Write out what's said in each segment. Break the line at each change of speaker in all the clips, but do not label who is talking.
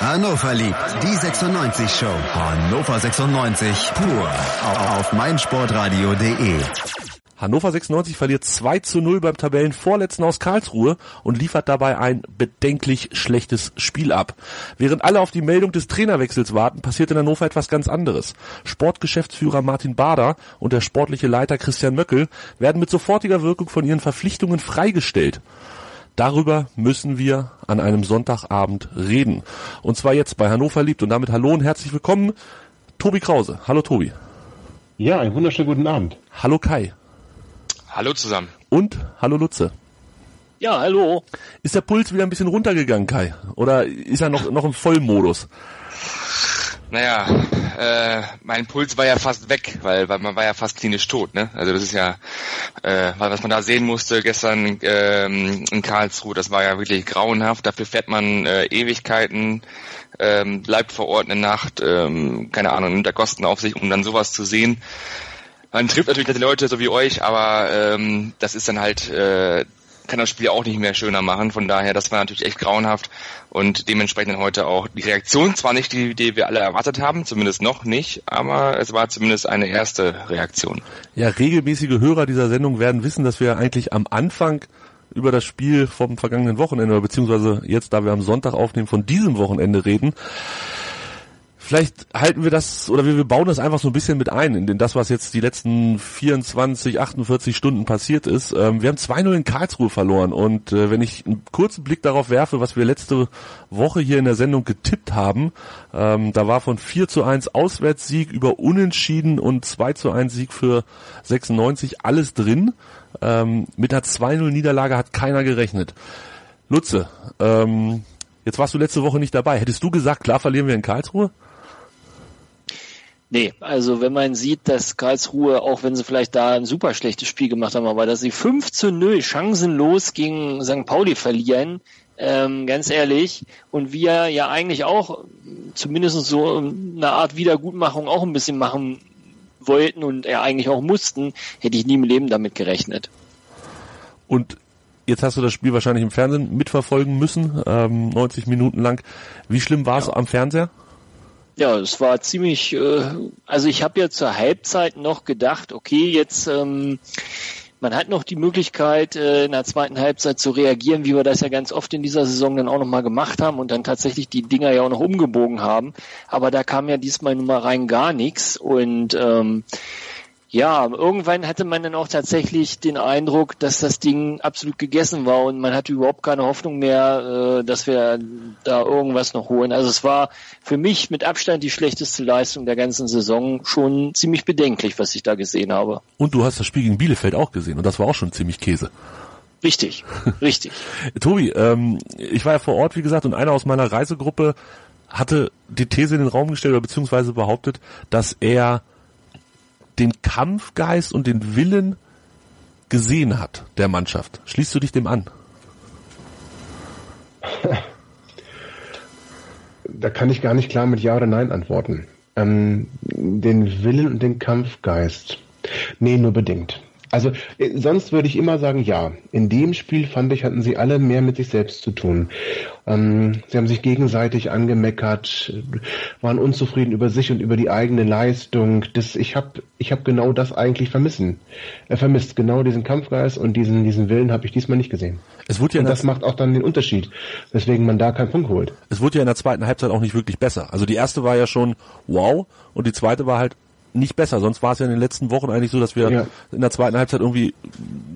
Hannover liebt die 96 Show. Hannover 96 pur auf meinsportradio.de.
Hannover 96 verliert 2 zu 0 beim Tabellenvorletzten aus Karlsruhe und liefert dabei ein bedenklich schlechtes Spiel ab. Während alle auf die Meldung des Trainerwechsels warten, passiert in Hannover etwas ganz anderes. Sportgeschäftsführer Martin Bader und der sportliche Leiter Christian Möckel werden mit sofortiger Wirkung von ihren Verpflichtungen freigestellt. Darüber müssen wir an einem Sonntagabend reden. Und zwar jetzt bei Hannover liebt. Und damit hallo und herzlich willkommen, Tobi Krause. Hallo Tobi.
Ja, einen wunderschönen guten Abend.
Hallo Kai.
Hallo zusammen.
Und hallo Lutze.
Ja, hallo.
Ist der Puls wieder ein bisschen runtergegangen, Kai? Oder ist er noch, noch im Vollmodus?
Naja, äh, mein Puls war ja fast weg, weil, weil man war ja fast klinisch tot, ne? Also das ist ja, äh, was man da sehen musste gestern ähm, in Karlsruhe, das war ja wirklich grauenhaft. Dafür fährt man äh, Ewigkeiten, ähm, bleibt vor Ort eine Nacht, ähm, keine Ahnung, nimmt der Kosten auf sich, um dann sowas zu sehen. Man trifft natürlich nette Leute, so wie euch, aber ähm, das ist dann halt äh, kann das Spiel auch nicht mehr schöner machen. Von daher, das war natürlich echt grauenhaft und dementsprechend heute auch die Reaktion zwar nicht die, die wir alle erwartet haben, zumindest noch nicht, aber es war zumindest eine erste Reaktion.
Ja, regelmäßige Hörer dieser Sendung werden wissen, dass wir eigentlich am Anfang über das Spiel vom vergangenen Wochenende, beziehungsweise jetzt, da wir am Sonntag aufnehmen, von diesem Wochenende reden. Vielleicht halten wir das oder wir, bauen das einfach so ein bisschen mit ein in das, was jetzt die letzten 24, 48 Stunden passiert ist. Ähm, wir haben 2-0 in Karlsruhe verloren und äh, wenn ich einen kurzen Blick darauf werfe, was wir letzte Woche hier in der Sendung getippt haben, ähm, da war von 4 zu 1 Auswärtssieg über Unentschieden und 2 zu 1 Sieg für 96 alles drin. Ähm, mit der 2-0 Niederlage hat keiner gerechnet. Lutze, ähm, jetzt warst du letzte Woche nicht dabei. Hättest du gesagt, klar verlieren wir in Karlsruhe?
Nee, also wenn man sieht, dass Karlsruhe, auch wenn sie vielleicht da ein super schlechtes Spiel gemacht haben, aber dass sie 5 zu 0 chancenlos gegen St. Pauli verlieren, ähm, ganz ehrlich, und wir ja eigentlich auch zumindest so eine Art Wiedergutmachung auch ein bisschen machen wollten und ja eigentlich auch mussten, hätte ich nie im Leben damit gerechnet.
Und jetzt hast du das Spiel wahrscheinlich im Fernsehen mitverfolgen müssen, ähm, 90 Minuten lang. Wie schlimm war es ja. am Fernseher?
Ja, es war ziemlich, äh, also ich habe ja zur Halbzeit noch gedacht, okay, jetzt ähm, man hat noch die Möglichkeit, äh, in der zweiten Halbzeit zu reagieren, wie wir das ja ganz oft in dieser Saison dann auch nochmal gemacht haben und dann tatsächlich die Dinger ja auch noch umgebogen haben. Aber da kam ja diesmal nun mal rein gar nichts und ähm, ja, irgendwann hatte man dann auch tatsächlich den Eindruck, dass das Ding absolut gegessen war und man hatte überhaupt keine Hoffnung mehr, äh, dass wir da irgendwas noch holen. Also es war für mich mit Abstand die schlechteste Leistung der ganzen Saison schon ziemlich bedenklich, was ich da gesehen habe.
Und du hast das Spiel gegen Bielefeld auch gesehen und das war auch schon ziemlich Käse.
Richtig, richtig.
Tobi, ähm, ich war ja vor Ort, wie gesagt, und einer aus meiner Reisegruppe hatte die These in den Raum gestellt oder beziehungsweise behauptet, dass er den Kampfgeist und den Willen gesehen hat der Mannschaft. Schließt du dich dem an?
Da kann ich gar nicht klar mit Ja oder Nein antworten. Ähm, den Willen und den Kampfgeist. Nee, nur bedingt. Also äh, sonst würde ich immer sagen, ja. In dem Spiel fand ich, hatten sie alle mehr mit sich selbst zu tun. Ähm, sie haben sich gegenseitig angemeckert, waren unzufrieden über sich und über die eigene Leistung. Das, ich habe ich hab genau das eigentlich vermissen. Er vermisst genau diesen Kampfgeist und diesen, diesen Willen habe ich diesmal nicht gesehen.
Es wurde ja
und das macht auch dann den Unterschied, weswegen man da keinen Punkt holt.
Es wurde ja in der zweiten Halbzeit auch nicht wirklich besser. Also die erste war ja schon wow und die zweite war halt nicht besser. Sonst war es ja in den letzten Wochen eigentlich so, dass wir ja. in der zweiten Halbzeit irgendwie,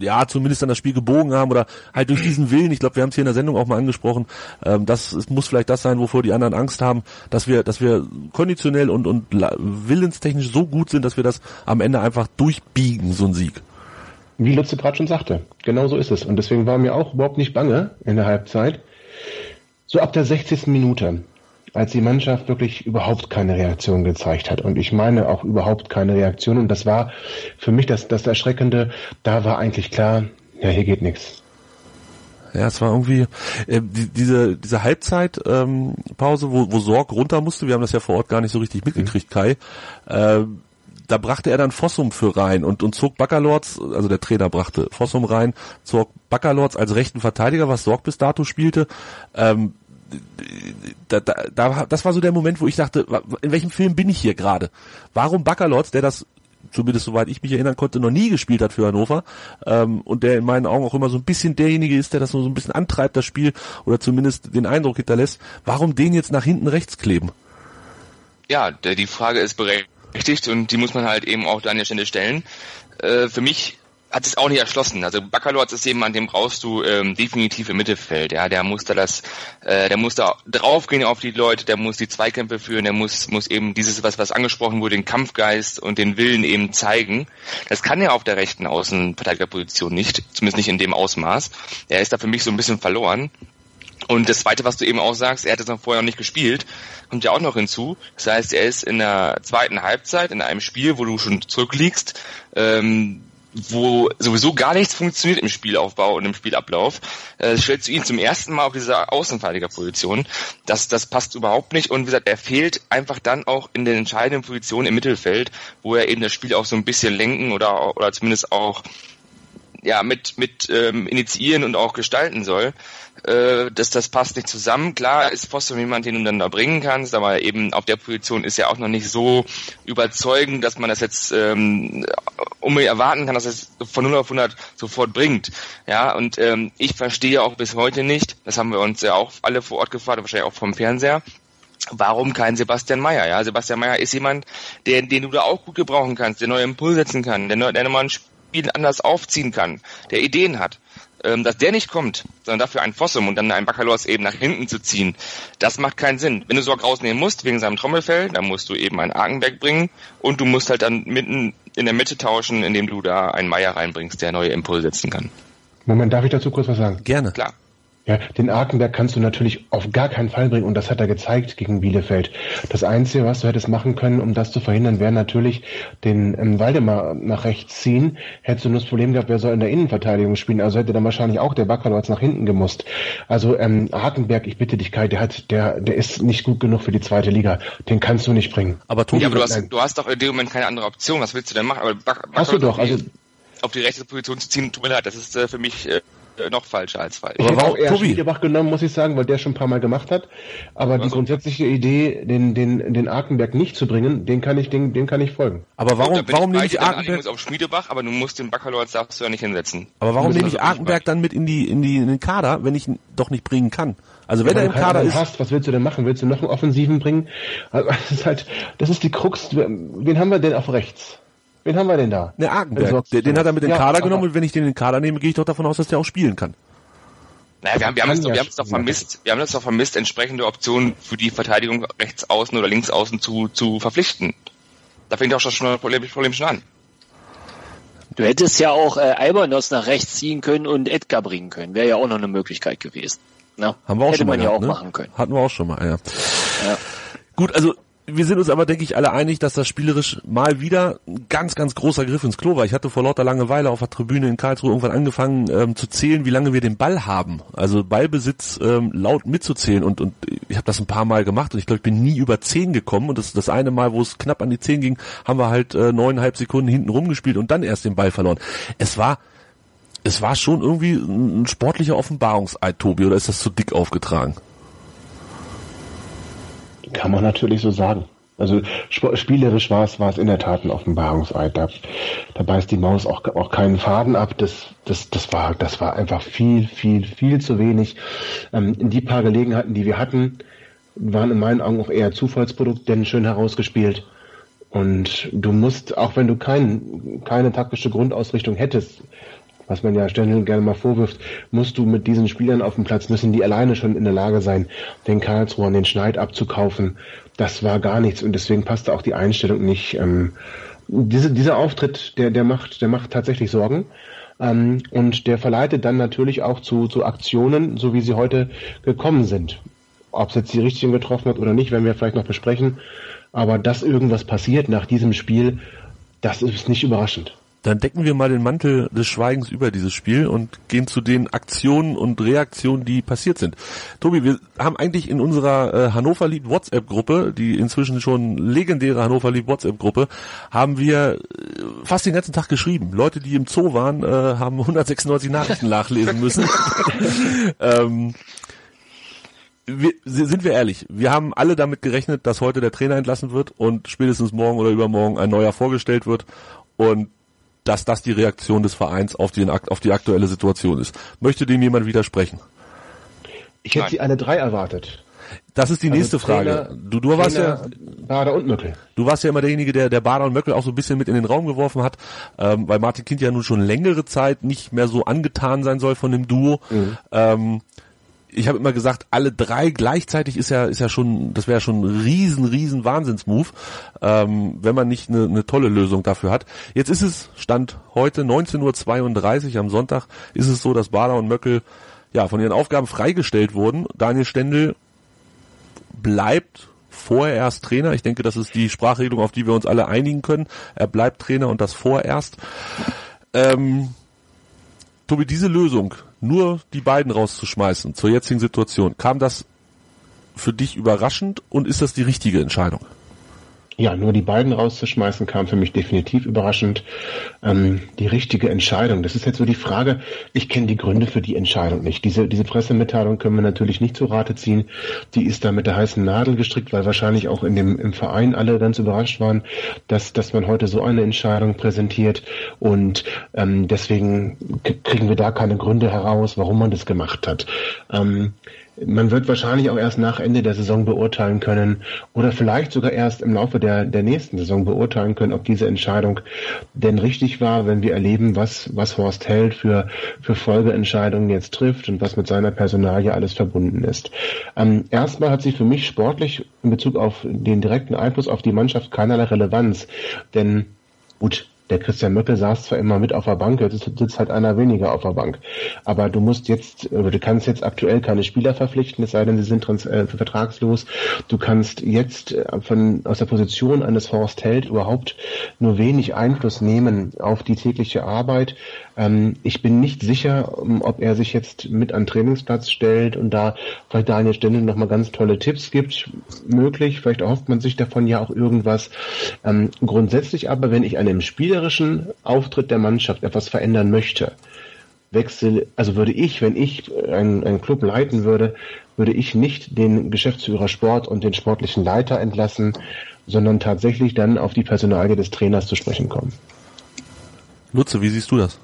ja, zumindest dann das Spiel gebogen haben oder halt durch diesen Willen, ich glaube, wir haben es hier in der Sendung auch mal angesprochen, ähm, das muss vielleicht das sein, wovor die anderen Angst haben, dass wir, dass wir konditionell und, und willenstechnisch so gut sind, dass wir das am Ende einfach durchbiegen, so ein Sieg.
Wie Lutze gerade schon sagte, genau so ist es. Und deswegen war mir auch überhaupt nicht bange in der Halbzeit. So ab der 60. Minute als die Mannschaft wirklich überhaupt keine Reaktion gezeigt hat. Und ich meine auch überhaupt keine Reaktion. Und das war für mich das, das Erschreckende. Da war eigentlich klar, ja, hier geht nichts.
Ja, es war irgendwie äh, die, diese diese Halbzeitpause, ähm, Pause, wo, wo Sorg runter musste. Wir haben das ja vor Ort gar nicht so richtig mitgekriegt, mhm. Kai. Äh, da brachte er dann Fossum für rein und, und zog Baccalords, also der Trainer brachte Fossum rein, zog Baccalords als rechten Verteidiger, was Sorg bis dato spielte. Ähm, da, da, da, das war so der Moment, wo ich dachte, in welchem Film bin ich hier gerade? Warum Baccalords, der das zumindest soweit ich mich erinnern konnte, noch nie gespielt hat für Hannover ähm, und der in meinen Augen auch immer so ein bisschen derjenige ist, der das so ein bisschen antreibt, das Spiel oder zumindest den Eindruck hinterlässt, warum den jetzt nach hinten rechts kleben?
Ja, der, die Frage ist berechtigt und die muss man halt eben auch da an der Stelle stellen. Äh, für mich hat es auch nicht erschlossen. Also Baccalords ist jemand, dem brauchst du ähm, definitiv im Mittelfeld. Ja, der muss da das, äh, der muss da draufgehen auf die Leute, der muss die Zweikämpfe führen, der muss muss eben dieses was was angesprochen wurde, den Kampfgeist und den Willen eben zeigen. Das kann er auf der rechten Außenverteidigerposition nicht, zumindest nicht in dem Ausmaß. Er ist da für mich so ein bisschen verloren. Und das Zweite, was du eben auch sagst, er hat es noch vorher noch nicht gespielt, kommt ja auch noch hinzu. Das heißt, er ist in der zweiten Halbzeit in einem Spiel, wo du schon zurückliegst, ähm, wo sowieso gar nichts funktioniert im Spielaufbau und im Spielablauf, äh, stellst du ihn zum ersten Mal auf dieser Außenverteidigerposition. Das, das passt überhaupt nicht und wie gesagt, er fehlt einfach dann auch in den entscheidenden Positionen im Mittelfeld, wo er eben das Spiel auch so ein bisschen lenken oder, oder zumindest auch ja, mit, mit ähm, initiieren und auch gestalten soll äh, das, das passt nicht zusammen. Klar ist Foster jemand, den du dann da bringen kannst, aber eben auf der Position ist er auch noch nicht so überzeugend, dass man das jetzt ähm, unbedingt erwarten kann, dass es von 0 auf 100 sofort bringt. Ja, und ähm, ich verstehe auch bis heute nicht, das haben wir uns ja auch alle vor Ort gefragt, wahrscheinlich auch vom Fernseher, Warum kein Sebastian Mayer? Ja, Sebastian Mayer ist jemand, der, den du da auch gut gebrauchen kannst, der neue Impuls setzen kann, der, der nochmal ein Spiel anders aufziehen kann, der Ideen hat ähm, dass der nicht kommt, sondern dafür ein Fossum und dann einen Baccalors eben nach hinten zu ziehen, das macht keinen Sinn. Wenn du Sorg rausnehmen musst wegen seinem Trommelfell, dann musst du eben einen Arkenberg bringen und du musst halt dann mitten in der Mitte tauschen, indem du da einen Meier reinbringst, der neue Impulse setzen kann.
Moment, darf ich dazu kurz was sagen?
Gerne.
Klar.
Ja, den Arkenberg kannst du natürlich auf gar keinen Fall bringen und das hat er gezeigt gegen Bielefeld. Das Einzige, was du hättest machen können, um das zu verhindern, wäre natürlich den ähm, Waldemar nach rechts ziehen. Hättest du nur das Problem gehabt, wer soll in der Innenverteidigung spielen? Also hätte dann wahrscheinlich auch der Baccalords nach hinten gemusst. Also ähm, Arkenberg, ich bitte dich, Kai, der hat, der, der ist nicht gut genug für die zweite Liga. Den kannst du nicht bringen.
Aber, Tobi, ja, aber du, hast, du hast doch in dem Moment keine andere Option. Was willst du denn machen? Aber
Bac hast du doch. Also
auf die rechte Position zu ziehen, tut mir leid, das ist äh, für mich äh, noch falscher als falsch.
Ich hätte auch eher Tobi. Schmiedebach genommen, muss ich sagen, weil der schon ein paar Mal gemacht hat. Aber also. die grundsätzliche Idee, den, den, den Arkenberg nicht zu bringen, den kann ich, den, den kann ich folgen.
Aber warum, Gut, warum nehme ich Arkenberg?
Ich auf Schmiedebach, aber du musst den Baccalords darfst du ja nicht hinsetzen.
Aber warum nehme ich also Arkenberg dann mit in die, in die, in den Kader, wenn ich ihn doch nicht bringen kann? Also wenn ja, er im Kader ist.
Hast, was willst du denn machen? Willst du noch einen Offensiven bringen? Also, das ist halt, das ist die Krux. Wen haben wir denn auf rechts? Wen haben wir denn da?
Ne, Arkenberg. Den, den hat er mit in den ja, Kader genommen und wenn ich den in den Kader nehme, gehe ich doch davon aus, dass der auch spielen kann.
Naja, wir haben, wir haben, es, wir haben es doch vermisst, wir haben es doch vermisst, entsprechende Optionen für die Verteidigung rechts außen oder links außen zu, zu verpflichten. Da fängt auch schon das Problem, Problem schon an.
Du hättest ja auch äh, Albanos nach rechts ziehen können und Edgar bringen können. Wäre ja auch noch eine Möglichkeit gewesen.
Na, Haben wir auch
Hätte
schon
man
mal
ja
gehabt,
auch
ne?
machen können.
Hatten wir auch schon mal, ja. ja. Gut, also wir sind uns aber, denke ich, alle einig, dass das spielerisch mal wieder ein ganz, ganz großer Griff ins Klo war. Ich hatte vor lauter Langeweile auf der Tribüne in Karlsruhe irgendwann angefangen ähm, zu zählen, wie lange wir den Ball haben. Also Ballbesitz ähm, laut mitzuzählen und, und ich habe das ein paar Mal gemacht und ich glaube, ich bin nie über zehn gekommen und das, das eine Mal, wo es knapp an die zehn ging, haben wir halt äh, neuneinhalb Sekunden hinten rumgespielt und dann erst den Ball verloren. Es war es war schon irgendwie ein sportlicher Offenbarungseid, Tobi, oder ist das zu dick aufgetragen?
Kann man natürlich so sagen. Also spielerisch war es, war es in der Tat ein Offenbarungseid. Da, da beißt die Maus auch, auch keinen Faden ab. Das, das, das, war, das war einfach viel, viel, viel zu wenig. Ähm, die paar Gelegenheiten, die wir hatten, waren in meinen Augen auch eher Zufallsprodukt, denn schön herausgespielt. Und du musst, auch wenn du kein, keine taktische Grundausrichtung hättest, was man ja ständig gerne mal vorwirft, musst du mit diesen Spielern auf dem Platz, müssen die alleine schon in der Lage sein, den Karlsruher, den Schneid abzukaufen. Das war gar nichts und deswegen passte auch die Einstellung nicht. Ähm, diese, dieser Auftritt, der, der macht, der macht tatsächlich Sorgen. Ähm, und der verleitet dann natürlich auch zu, zu Aktionen, so wie sie heute gekommen sind. Ob es jetzt die richtigen getroffen hat oder nicht, werden wir vielleicht noch besprechen. Aber dass irgendwas passiert nach diesem Spiel, das ist nicht überraschend.
Dann decken wir mal den Mantel des Schweigens über dieses Spiel und gehen zu den Aktionen und Reaktionen, die passiert sind. Tobi, wir haben eigentlich in unserer äh, Hannover Lied WhatsApp-Gruppe, die inzwischen schon legendäre Hannover Lied WhatsApp-Gruppe, haben wir äh, fast den ganzen Tag geschrieben. Leute, die im Zoo waren, äh, haben 196 Nachrichten nachlesen müssen. ähm, wir, sind wir ehrlich, wir haben alle damit gerechnet, dass heute der Trainer entlassen wird und spätestens morgen oder übermorgen ein neuer vorgestellt wird und dass das die Reaktion des Vereins auf die, auf die aktuelle Situation ist. Möchte dem jemand widersprechen?
Ich hätte Nein. sie alle drei erwartet.
Das ist die also nächste Trainer, Frage. Du, du warst ja
Bader und Möckel.
Du warst ja immer derjenige, der der Bader und Möckel auch so ein bisschen mit in den Raum geworfen hat, ähm, weil Martin Kind ja nun schon längere Zeit nicht mehr so angetan sein soll von dem Duo. Mhm. Ähm, ich habe immer gesagt, alle drei gleichzeitig ist ja ist ja schon, das wäre schon ein riesen riesen Wahnsinnsmove, ähm, wenn man nicht eine, eine tolle Lösung dafür hat. Jetzt ist es Stand heute 19:32 Uhr am Sonntag ist es so, dass Bader und Möckel ja von ihren Aufgaben freigestellt wurden. Daniel Stendel bleibt vorerst Trainer. Ich denke, das ist die Sprachregelung, auf die wir uns alle einigen können. Er bleibt Trainer und das vorerst. Ähm, Tobi, diese Lösung, nur die beiden rauszuschmeißen zur jetzigen Situation, kam das für dich überraschend und ist das die richtige Entscheidung?
Ja, nur die beiden rauszuschmeißen, kam für mich definitiv überraschend. Ähm, die richtige Entscheidung. Das ist jetzt so die Frage. Ich kenne die Gründe für die Entscheidung nicht. Diese, diese Pressemitteilung können wir natürlich nicht zu Rate ziehen. Die ist da mit der heißen Nadel gestrickt, weil wahrscheinlich auch in dem, im Verein alle ganz überrascht waren, dass, dass man heute so eine Entscheidung präsentiert. Und ähm, deswegen kriegen wir da keine Gründe heraus, warum man das gemacht hat. Ähm, man wird wahrscheinlich auch erst nach Ende der Saison beurteilen können oder vielleicht sogar erst im Laufe der, der nächsten Saison beurteilen können, ob diese Entscheidung denn richtig war, wenn wir erleben, was, was Horst Held für, für Folgeentscheidungen jetzt trifft und was mit seiner Personalie alles verbunden ist. Ähm, erstmal hat sie für mich sportlich in Bezug auf den direkten Einfluss auf die Mannschaft keinerlei Relevanz, denn gut, der Christian Möckel saß zwar immer mit auf der Bank, jetzt sitzt halt einer weniger auf der Bank. Aber du musst jetzt, du kannst jetzt aktuell keine Spieler verpflichten, es sei denn, sie sind trans äh, vertragslos. Du kannst jetzt äh, von, aus der Position eines Horst Held überhaupt nur wenig Einfluss nehmen auf die tägliche Arbeit. Ähm, ich bin nicht sicher, ähm, ob er sich jetzt mit an Trainingsplatz stellt und da vielleicht Daniel Stendel nochmal ganz tolle Tipps gibt. Möglich, vielleicht erhofft man sich davon ja auch irgendwas. Ähm, grundsätzlich aber, wenn ich an einem spielerischen Auftritt der Mannschaft etwas verändern möchte, wechsel, also würde ich, wenn ich einen, einen Club leiten würde, würde ich nicht den Geschäftsführer Sport und den sportlichen Leiter entlassen, sondern tatsächlich dann auf die Personalie des Trainers zu sprechen kommen.
Lutze, wie siehst du das?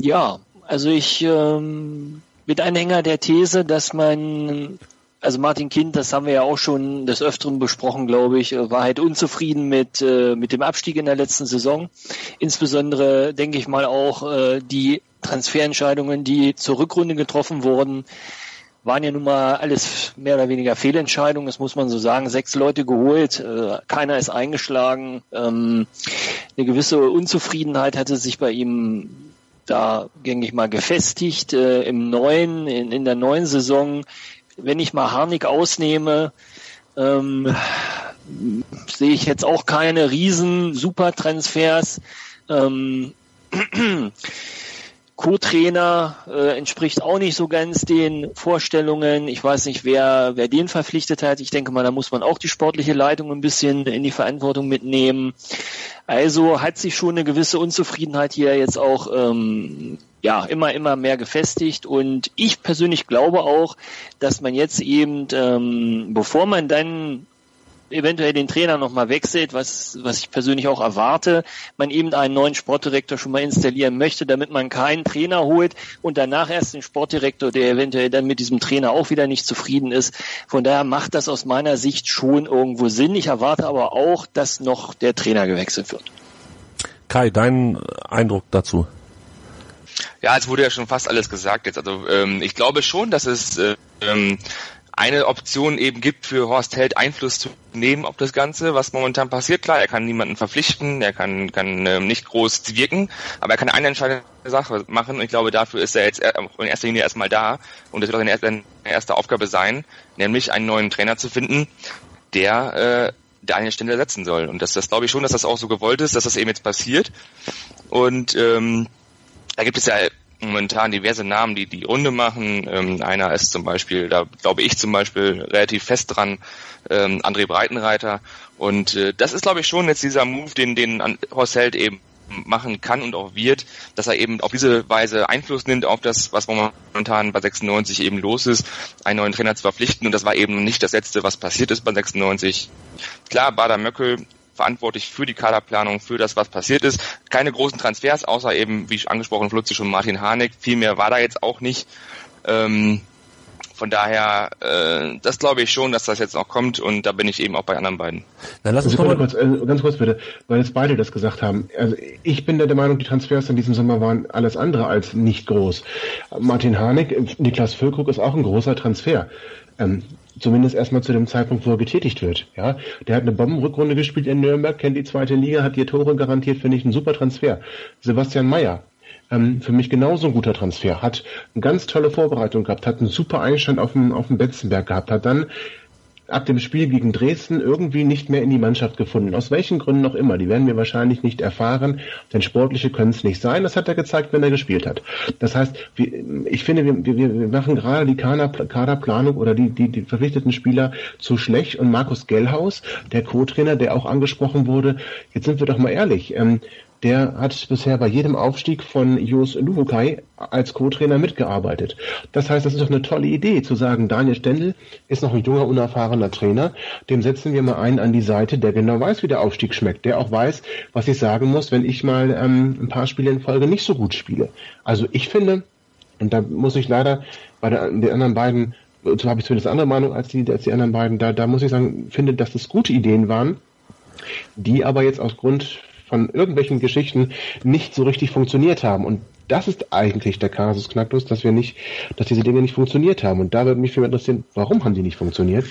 Ja, also ich ähm, bin Anhänger der These, dass man, also Martin Kind, das haben wir ja auch schon des Öfteren besprochen, glaube ich, war halt unzufrieden mit, äh, mit dem Abstieg in der letzten Saison. Insbesondere denke ich mal auch äh, die Transferentscheidungen, die zur Rückrunde getroffen wurden, waren ja nun mal alles mehr oder weniger Fehlentscheidungen, das muss man so sagen. Sechs Leute geholt, äh, keiner ist eingeschlagen. Ähm, eine gewisse Unzufriedenheit hatte sich bei ihm da, denke ich mal, gefestigt äh, im neuen, in, in der neuen Saison. Wenn ich mal Harnik ausnehme, ähm, sehe ich jetzt auch keine riesen Supertransfers. Ähm, Co-Trainer äh, entspricht auch nicht so ganz den Vorstellungen. Ich weiß nicht, wer, wer den verpflichtet hat. Ich denke mal, da muss man auch die sportliche Leitung ein bisschen in die Verantwortung mitnehmen. Also hat sich schon eine gewisse Unzufriedenheit hier jetzt auch ähm, ja immer immer mehr gefestigt und ich persönlich glaube auch, dass man jetzt eben, ähm, bevor man dann eventuell den Trainer nochmal wechselt, was, was ich persönlich auch erwarte, man eben einen neuen Sportdirektor schon mal installieren möchte, damit man keinen Trainer holt und danach erst den Sportdirektor, der eventuell dann mit diesem Trainer auch wieder nicht zufrieden ist. Von daher macht das aus meiner Sicht schon irgendwo Sinn. Ich erwarte aber auch, dass noch der Trainer gewechselt wird.
Kai, dein Eindruck dazu?
Ja, es wurde ja schon fast alles gesagt jetzt. Also ähm, ich glaube schon, dass es äh, ähm, eine Option eben gibt für Horst Held Einfluss zu nehmen auf das Ganze, was momentan passiert. Klar, er kann niemanden verpflichten, er kann, kann ähm, nicht groß wirken, aber er kann eine entscheidende Sache machen und ich glaube, dafür ist er jetzt in erster Linie erstmal da und das wird auch seine erste Aufgabe sein, nämlich einen neuen Trainer zu finden, der äh, Daniel Stendel ersetzen soll. Und das, das glaube ich schon, dass das auch so gewollt ist, dass das eben jetzt passiert. Und ähm, da gibt es ja momentan diverse Namen, die die Runde machen. Ähm, einer ist zum Beispiel, da glaube ich zum Beispiel relativ fest dran, ähm, André Breitenreiter. Und äh, das ist, glaube ich, schon jetzt dieser Move, den, den Horst Held eben machen kann und auch wird, dass er eben auf diese Weise Einfluss nimmt auf das, was momentan bei 96 eben los ist, einen neuen Trainer zu verpflichten. Und das war eben nicht das Letzte, was passiert ist bei 96. Klar, Bader Möckel verantwortlich für die Kaderplanung, für das, was passiert ist. Keine großen Transfers, außer eben, wie angesprochen, Flutzi schon Martin Harnik. Viel mehr war da jetzt auch nicht. Ähm, von daher, äh, das glaube ich schon, dass das jetzt noch kommt und da bin ich eben auch bei anderen beiden.
Dann lass uns also, kurz, äh, ganz kurz bitte, weil jetzt beide das gesagt haben. Also ich bin der Meinung, die Transfers in diesem Sommer waren alles andere als nicht groß. Martin Harnik, Niklas Füllkrug ist auch ein großer Transfer. Ähm, zumindest erstmal zu dem Zeitpunkt, wo er getätigt wird. Ja, der hat eine Bombenrückrunde gespielt in Nürnberg, kennt die zweite Liga, hat hier Tore garantiert, finde ich ein super Transfer. Sebastian Mayer, ähm, für mich genauso ein guter Transfer. Hat eine ganz tolle Vorbereitung gehabt, hat einen super Einstand auf dem, auf dem Betzenberg gehabt, hat dann ab dem Spiel gegen Dresden irgendwie nicht mehr in die Mannschaft gefunden. Aus welchen Gründen auch immer. Die werden wir wahrscheinlich nicht erfahren, denn sportliche können es nicht sein. Das hat er gezeigt, wenn er gespielt hat. Das heißt, ich finde, wir, wir, wir machen gerade die Kaderplanung oder die, die, die verpflichteten Spieler zu schlecht. Und Markus Gellhaus, der Co-Trainer, der auch angesprochen wurde, jetzt sind wir doch mal ehrlich, ähm, der hat bisher bei jedem Aufstieg von Jos Luhukai als Co-Trainer mitgearbeitet. Das heißt, das ist doch eine tolle Idee, zu sagen, Daniel Stendel ist noch ein junger, unerfahrener Trainer, dem setzen wir mal einen an die Seite, der genau weiß, wie der Aufstieg schmeckt, der auch weiß, was ich sagen muss, wenn ich mal ähm, ein paar Spiele in Folge nicht so gut spiele. Also ich finde, und da muss ich leider bei der, den anderen beiden, so habe ich zumindest andere Meinung als die, als die anderen beiden, da, da muss ich sagen, finde, dass das gute Ideen waren, die aber jetzt aus Grund von irgendwelchen Geschichten nicht so richtig funktioniert haben. Und das ist eigentlich der Kasus Knacktus, dass wir nicht, dass diese Dinge nicht funktioniert haben. Und da würde mich für interessieren, warum haben die nicht funktioniert?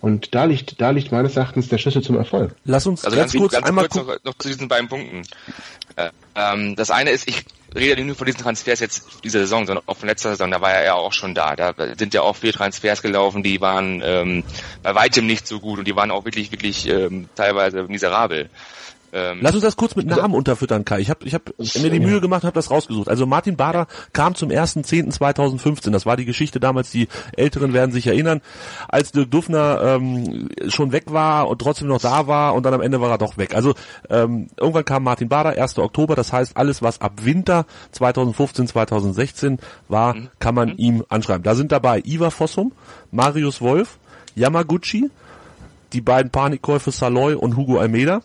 Und da liegt, da liegt meines Erachtens der Schlüssel zum Erfolg.
Lass uns also ganz, ganz kurz ganz einmal kurz noch, noch, zu diesen beiden Punkten. Äh, ähm, das eine ist, ich rede nicht nur von diesen Transfers jetzt dieser Saison, sondern auch von letzter Saison, da war er ja auch schon da. Da sind ja auch viele Transfers gelaufen, die waren ähm, bei weitem nicht so gut und die waren auch wirklich, wirklich ähm, teilweise miserabel.
Ähm, Lass uns das kurz mit Namen unterfüttern, Kai. Ich habe ich hab mir die Mühe gemacht, habe das rausgesucht. Also Martin Bader kam zum 1.10.2015. Das war die Geschichte damals, die Älteren werden sich erinnern, als Dirk Duffner ähm, schon weg war und trotzdem noch da war und dann am Ende war er doch weg. Also ähm, irgendwann kam Martin Bader, 1. Oktober, das heißt alles, was ab Winter 2015, 2016 war, mhm. kann man mhm. ihm anschreiben. Da sind dabei Iva Fossum, Marius Wolf, Yamaguchi, die beiden Panikkäufe Saloy und Hugo Almeida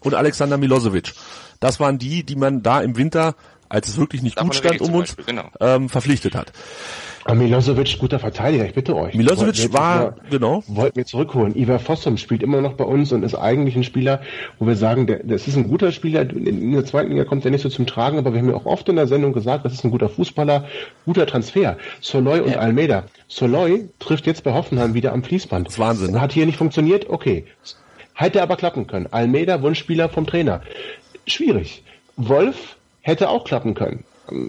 und Alexander Milosevic. Das waren die, die man da im Winter, als es wirklich nicht Davon gut stand um uns, genau. ähm, verpflichtet hat.
Aber Milosevic, guter Verteidiger, ich bitte euch.
Milosevic war, mal, genau.
Wollten wir zurückholen. Ivar Fossum spielt immer noch bei uns und ist eigentlich ein Spieler, wo wir sagen, der, das ist ein guter Spieler. In der zweiten Liga kommt er nicht so zum Tragen, aber wir haben ja auch oft in der Sendung gesagt, das ist ein guter Fußballer, guter Transfer. Soloy und ja. Almeida. Soloy trifft jetzt bei Hoffenheim wieder am Fließband. Das ist Wahnsinn. Ne? Hat hier nicht funktioniert? Okay. Hätte aber klappen können. Almeida, Wunschspieler vom Trainer. Schwierig. Wolf hätte auch klappen können.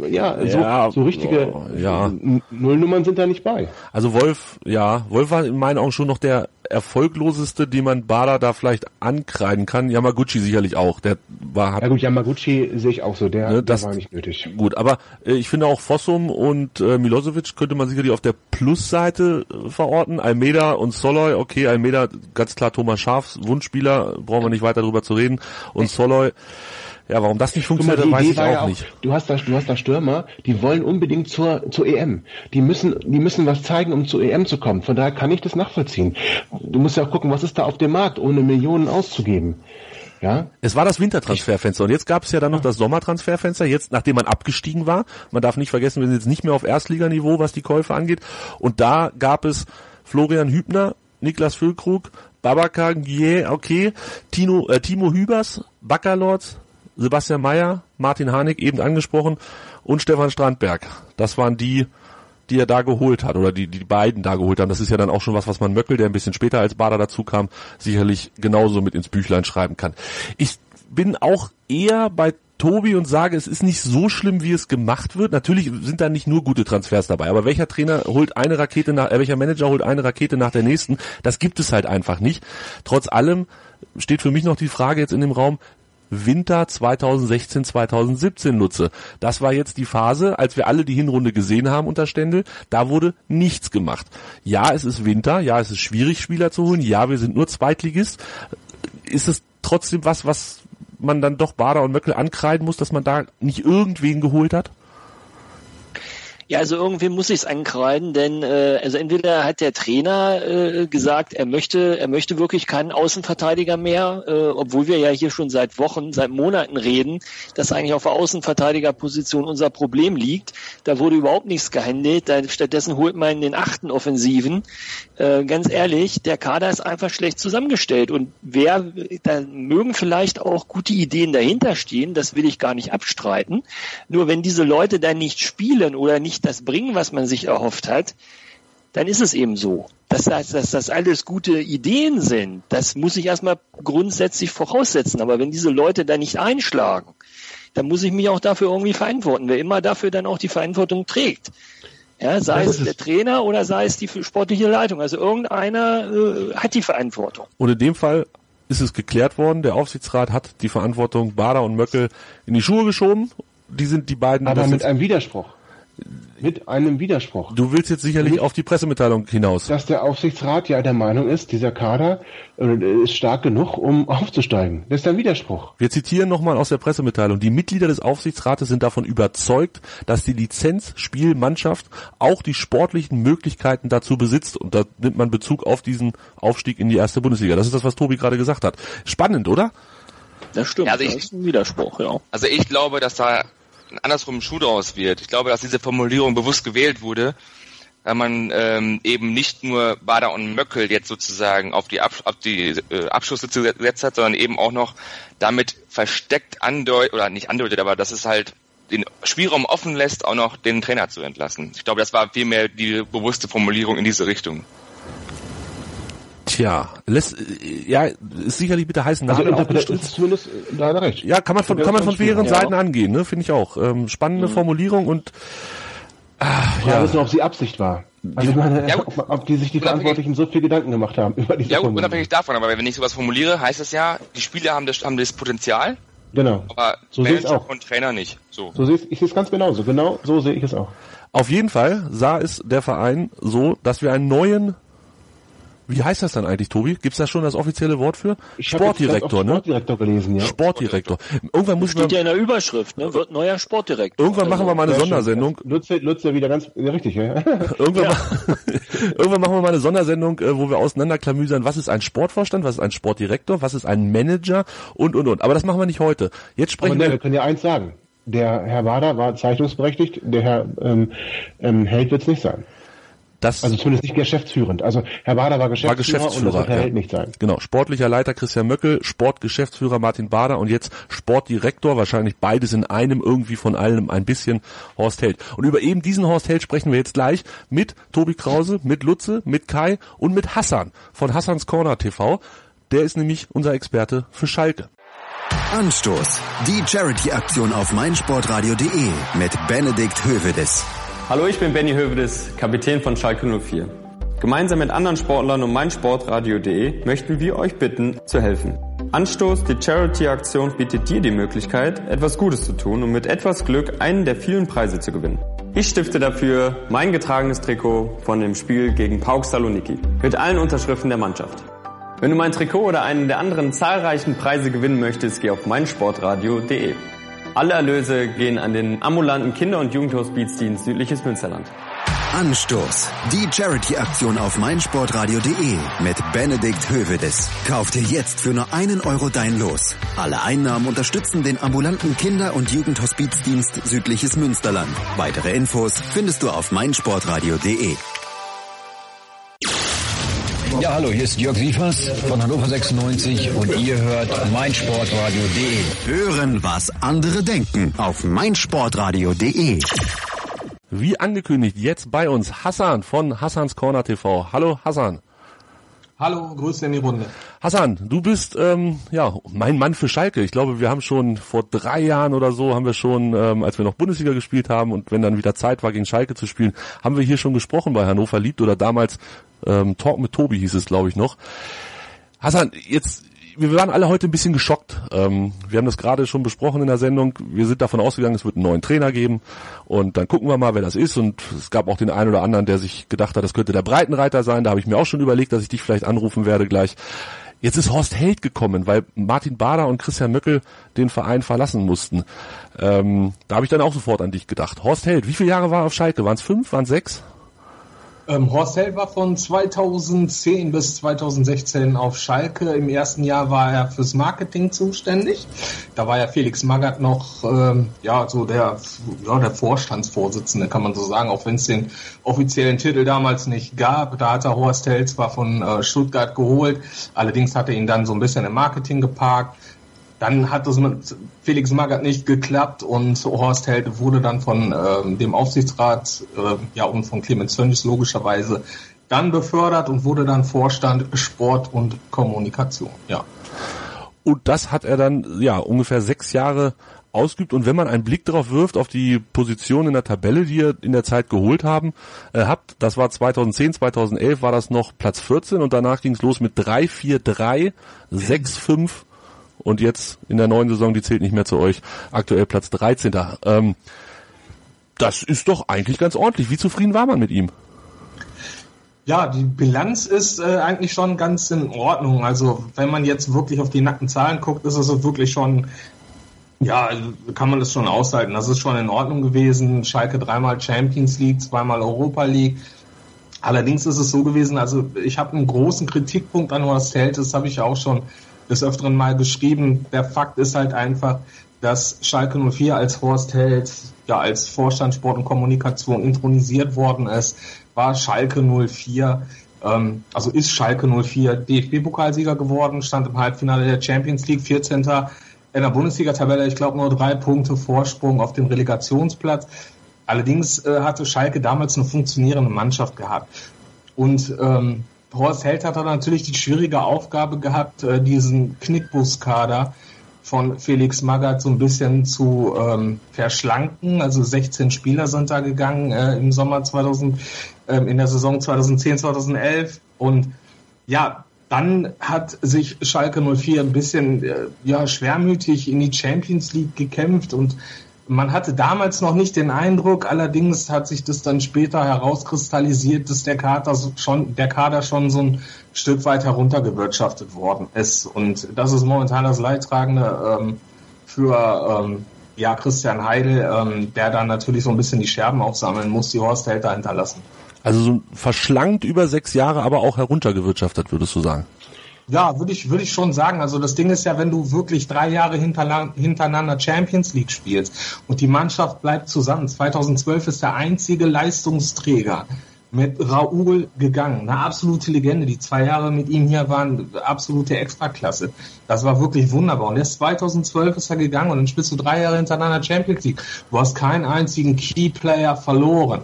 Ja, so, ja, so richtige oh, ja. Nullnummern sind da nicht bei.
Also Wolf, ja, Wolf war in meinen Augen schon noch der erfolgloseste, den man Bada da vielleicht ankreiden kann. Yamaguchi sicherlich auch. Der war
hat, Ja gut, Yamaguchi sehe ich auch so, der, ne, das, der war nicht nötig.
Gut, aber äh, ich finde auch Fossum und äh, Milosevic könnte man sicherlich auf der Plusseite äh, verorten. Almeida und Soloy, okay, Almeida ganz klar Thomas Schafs Wunschspieler, brauchen wir nicht weiter drüber zu reden. Und Soloy ja, warum das nicht funktioniert, mal, weiß ich auch, ja auch nicht.
Du hast da, du hast da Stürmer, die wollen unbedingt zur, zur EM. Die müssen, die müssen was zeigen, um zur EM zu kommen. Von daher kann ich das nachvollziehen. Du musst ja auch gucken, was ist da auf dem Markt, ohne Millionen auszugeben. Ja?
Es war das Wintertransferfenster und jetzt gab es ja dann noch das Sommertransferfenster, jetzt nachdem man abgestiegen war. Man darf nicht vergessen, wir sind jetzt nicht mehr auf Erstliganiveau, was die Käufe angeht. Und da gab es Florian Hübner, Niklas Füllkrug, Babacar Guillet, okay, Tino, äh, Timo Hübers, Baccalords, Sebastian Mayer, Martin Harnik eben angesprochen und Stefan Strandberg. Das waren die, die er da geholt hat oder die die beiden da geholt haben. Das ist ja dann auch schon was, was man Möckel, der ein bisschen später als Bader dazu kam, sicherlich genauso mit ins Büchlein schreiben kann. Ich bin auch eher bei Tobi und sage, es ist nicht so schlimm, wie es gemacht wird. Natürlich sind da nicht nur gute Transfers dabei, aber welcher Trainer holt eine Rakete nach, äh, welcher Manager holt eine Rakete nach der nächsten? Das gibt es halt einfach nicht. Trotz allem steht für mich noch die Frage jetzt in dem Raum, Winter 2016, 2017 nutze. Das war jetzt die Phase, als wir alle die Hinrunde gesehen haben unter Stendel. Da wurde nichts gemacht. Ja, es ist Winter. Ja, es ist schwierig, Spieler zu holen. Ja, wir sind nur Zweitligist. Ist es trotzdem was, was man dann doch Bader und Möckel ankreiden muss, dass man da nicht irgendwen geholt hat?
Ja, also irgendwie muss ich es ankreiden, denn äh, also entweder hat der Trainer äh, gesagt, er möchte, er möchte wirklich keinen Außenverteidiger mehr, äh, obwohl wir ja hier schon seit Wochen, seit Monaten reden, dass eigentlich auf der Außenverteidigerposition unser Problem liegt. Da wurde überhaupt nichts gehandelt. Da, stattdessen holt man den achten Offensiven. Äh, ganz ehrlich, der Kader ist einfach schlecht zusammengestellt und wer, da mögen vielleicht auch gute Ideen dahinter stehen, das will ich gar nicht abstreiten. Nur wenn diese Leute dann nicht spielen oder nicht nicht das bringen, was man sich erhofft hat, dann ist es eben so. Dass das, dass das alles gute Ideen sind, das muss ich erstmal grundsätzlich voraussetzen. Aber wenn diese Leute da nicht einschlagen, dann muss ich mich auch dafür irgendwie verantworten. Wer immer dafür dann auch die Verantwortung trägt. Ja, sei es der Trainer oder sei es die sportliche Leitung. Also irgendeiner äh, hat die Verantwortung.
Und in dem Fall ist es geklärt worden, der Aufsichtsrat hat die Verantwortung Bader und Möckel in die Schuhe geschoben. Die sind die beiden.
Aber mit einem Widerspruch mit einem Widerspruch.
Du willst jetzt sicherlich auf die Pressemitteilung hinaus.
Dass der Aufsichtsrat ja der Meinung ist, dieser Kader äh, ist stark genug, um aufzusteigen. Das ist ein Widerspruch.
Wir zitieren nochmal aus der Pressemitteilung. Die Mitglieder des Aufsichtsrates sind davon überzeugt, dass die Lizenzspielmannschaft auch die sportlichen Möglichkeiten dazu besitzt. Und da nimmt man Bezug auf diesen Aufstieg in die erste Bundesliga. Das ist das, was Tobi gerade gesagt hat. Spannend, oder?
Das stimmt. Also ich, das ist ein Widerspruch, ja.
Also ich glaube, dass da andersrum Schuh draus wird. Ich glaube, dass diese Formulierung bewusst gewählt wurde, weil man ähm, eben nicht nur Bader und Möckel jetzt sozusagen auf die, Ab auf die äh, Abschlüsse gesetzt hat, sondern eben auch noch damit versteckt andeutet, oder nicht andeutet, aber dass es halt den Spielraum offen lässt, auch noch den Trainer zu entlassen. Ich glaube, das war vielmehr die bewusste Formulierung in diese Richtung.
Tja, lässt, äh, ja, ist sicherlich mit der heißen Nadel also, auch ist zumindest leider recht. Ja, kann man von, kann man von mehreren Seiten ja. angehen, ne, finde ich auch. Ähm, spannende mhm. Formulierung und,
ach, ja. wissen, ob sie Absicht war. Also ich meine, ja, ob, ob, die sich die Verantwortlichen so viel Gedanken gemacht haben über diese
Ja, gut, unabhängig davon, aber wenn ich sowas formuliere, heißt es ja, die Spieler haben das, haben das Potenzial.
Genau.
Aber so Manager auch. und Trainer nicht. So.
so sehe ich es ganz genauso. Genau so sehe ich es auch.
Auf jeden Fall sah es der Verein so, dass wir einen neuen wie heißt das dann eigentlich, Tobi? Gibt's da schon das offizielle Wort für?
Ich Sportdirektor, ne?
Sportdirektor gelesen, ja. Sportdirektor. Irgendwann muss
Steht ja in der Überschrift, ne? Wird neuer Sportdirektor.
Irgendwann machen wir mal eine Sondersendung.
Nutzt nutzt ja wieder ganz ja, richtig, ja.
irgendwann, ja. irgendwann machen wir mal eine Sondersendung, äh, wo wir auseinanderklamüsern, was ist ein Sportvorstand, was ist ein Sportdirektor, was ist ein Manager und und und. Aber das machen wir nicht heute. Jetzt sprechen
Aber ne, wir. Wir können ja eins sagen. Der Herr Wader war zeichnungsberechtigt, der Herr ähm, ähm, Held wird's nicht sein. Das also zumindest nicht geschäftsführend. Also Herr Bader war Geschäftsführer, war Geschäftsführer und das ja. Held nicht sein.
Genau, sportlicher Leiter Christian Möckel, Sportgeschäftsführer Martin Bader und jetzt Sportdirektor, wahrscheinlich beides in einem, irgendwie von allem ein bisschen Horst Held. Und über eben diesen Horst Held sprechen wir jetzt gleich mit Tobi Krause, mit Lutze, mit Kai und mit Hassan von Hassans Corner TV. Der ist nämlich unser Experte für Schalke.
Anstoß. Die Charity-Aktion auf meinsportradio.de mit Benedikt Hövedes.
Hallo, ich bin Benny Hövedes, Kapitän von Schalke 04. Gemeinsam mit anderen Sportlern und meinsportradio.de möchten wir euch bitten, zu helfen. Anstoß, die Charity-Aktion bietet dir die Möglichkeit, etwas Gutes zu tun und mit etwas Glück einen der vielen Preise zu gewinnen. Ich stifte dafür mein getragenes Trikot von dem Spiel gegen Pauk Saloniki mit allen Unterschriften der Mannschaft. Wenn du mein Trikot oder einen der anderen zahlreichen Preise gewinnen möchtest, geh auf meinsportradio.de. Alle Erlöse gehen an den ambulanten Kinder- und Jugendhospizdienst Südliches Münsterland.
Anstoß. Die Charity-Aktion auf meinsportradio.de mit Benedikt Hövedes. Kauf dir jetzt für nur einen Euro dein Los. Alle Einnahmen unterstützen den ambulanten Kinder- und Jugendhospizdienst Südliches Münsterland. Weitere Infos findest du auf meinsportradio.de.
Ja, hallo, hier ist Jörg Sievers von Hannover 96 und ihr hört meinsportradio.de.
Hören, was andere denken auf meinsportradio.de.
Wie angekündigt, jetzt bei uns Hassan von Hassans Corner TV. Hallo Hassan.
Hallo, Grüße in die Runde.
Hassan, du bist ähm, ja mein Mann für Schalke. Ich glaube, wir haben schon vor drei Jahren oder so haben wir schon, ähm, als wir noch Bundesliga gespielt haben und wenn dann wieder Zeit war, gegen Schalke zu spielen, haben wir hier schon gesprochen bei Hannover liebt oder damals ähm, Talk mit Tobi hieß es, glaube ich, noch. Hassan, jetzt wir waren alle heute ein bisschen geschockt. Ähm, wir haben das gerade schon besprochen in der Sendung. Wir sind davon ausgegangen, es wird einen neuen Trainer geben und dann gucken wir mal, wer das ist. Und es gab auch den einen oder anderen, der sich gedacht hat, das könnte der Breitenreiter sein. Da habe ich mir auch schon überlegt, dass ich dich vielleicht anrufen werde gleich. Jetzt ist Horst Held gekommen, weil Martin Bader und Christian Möckel den Verein verlassen mussten. Ähm, da habe ich dann auch sofort an dich gedacht. Horst Held, wie viele Jahre war er auf Schalke? Waren es fünf, waren es sechs?
Ähm, Horst Held war von 2010 bis 2016 auf Schalke. Im ersten Jahr war er fürs Marketing zuständig. Da war ja Felix Magath noch ähm, ja so der ja, der Vorstandsvorsitzende, kann man so sagen, auch wenn es den offiziellen Titel damals nicht gab. Da hat er Horst Held zwar von äh, Stuttgart geholt, allerdings hat er ihn dann so ein bisschen im Marketing geparkt. Dann hat es mit Felix Magath nicht geklappt und Horst Held wurde dann von äh, dem Aufsichtsrat äh, ja und von Clemens Tönnies logischerweise dann befördert und wurde dann Vorstand Sport und Kommunikation. Ja.
Und das hat er dann ja ungefähr sechs Jahre ausgeübt. Und wenn man einen Blick darauf wirft, auf die Position in der Tabelle, die ihr in der Zeit geholt haben, äh, habt, das war 2010, 2011 war das noch Platz 14 und danach ging es los mit 3, 4, 3, 6, 5 und jetzt in der neuen Saison, die zählt nicht mehr zu euch, aktuell Platz 13. Ähm, das ist doch eigentlich ganz ordentlich. Wie zufrieden war man mit ihm?
Ja, die Bilanz ist äh, eigentlich schon ganz in Ordnung. Also wenn man jetzt wirklich auf die nackten Zahlen guckt, ist es wirklich schon, ja, kann man das schon aushalten. Das ist schon in Ordnung gewesen. Schalke dreimal Champions League, zweimal Europa League. Allerdings ist es so gewesen, also ich habe einen großen Kritikpunkt an Horst Held, das habe ich auch schon des Öfteren mal geschrieben. Der Fakt ist halt einfach, dass Schalke 04 als Horst Held, ja, als Vorstand Sport und Kommunikation intronisiert worden ist, war Schalke 04, ähm, also ist Schalke 04 DFB-Pokalsieger geworden, stand im Halbfinale der Champions League, 14. in der Bundesliga-Tabelle, ich glaube nur drei Punkte Vorsprung auf den Relegationsplatz. Allerdings äh, hatte Schalke damals eine funktionierende Mannschaft gehabt. Und ähm, Horst Held hat dann natürlich die schwierige Aufgabe gehabt, äh, diesen Knickbuskader von Felix Magath so ein bisschen zu ähm, verschlanken. Also 16 Spieler sind da gegangen äh, im Sommer 2000, äh, in der Saison 2010, 2011. Und ja, dann hat sich Schalke 04 ein bisschen äh, ja, schwermütig in die Champions League gekämpft und man hatte damals noch nicht den Eindruck, allerdings hat sich das dann später herauskristallisiert, dass der Kader schon, der Kader schon so ein Stück weit heruntergewirtschaftet worden ist. Und das ist momentan das Leidtragende ähm, für ähm, ja, Christian Heidel, ähm, der dann natürlich so ein bisschen die Scherben aufsammeln muss, die Horst Held da hinterlassen.
Also so verschlankt über sechs Jahre, aber auch heruntergewirtschaftet, würdest du sagen?
Ja, würde ich, würde ich schon sagen. Also das Ding ist ja, wenn du wirklich drei Jahre hintereinander Champions League spielst und die Mannschaft bleibt zusammen. 2012 ist der einzige Leistungsträger mit Raoul gegangen. Eine absolute Legende. Die zwei Jahre mit ihm hier waren absolute Extraklasse. Das war wirklich wunderbar. Und erst 2012 ist er gegangen und dann spielst du drei Jahre hintereinander Champions League. Du hast keinen einzigen Keyplayer verloren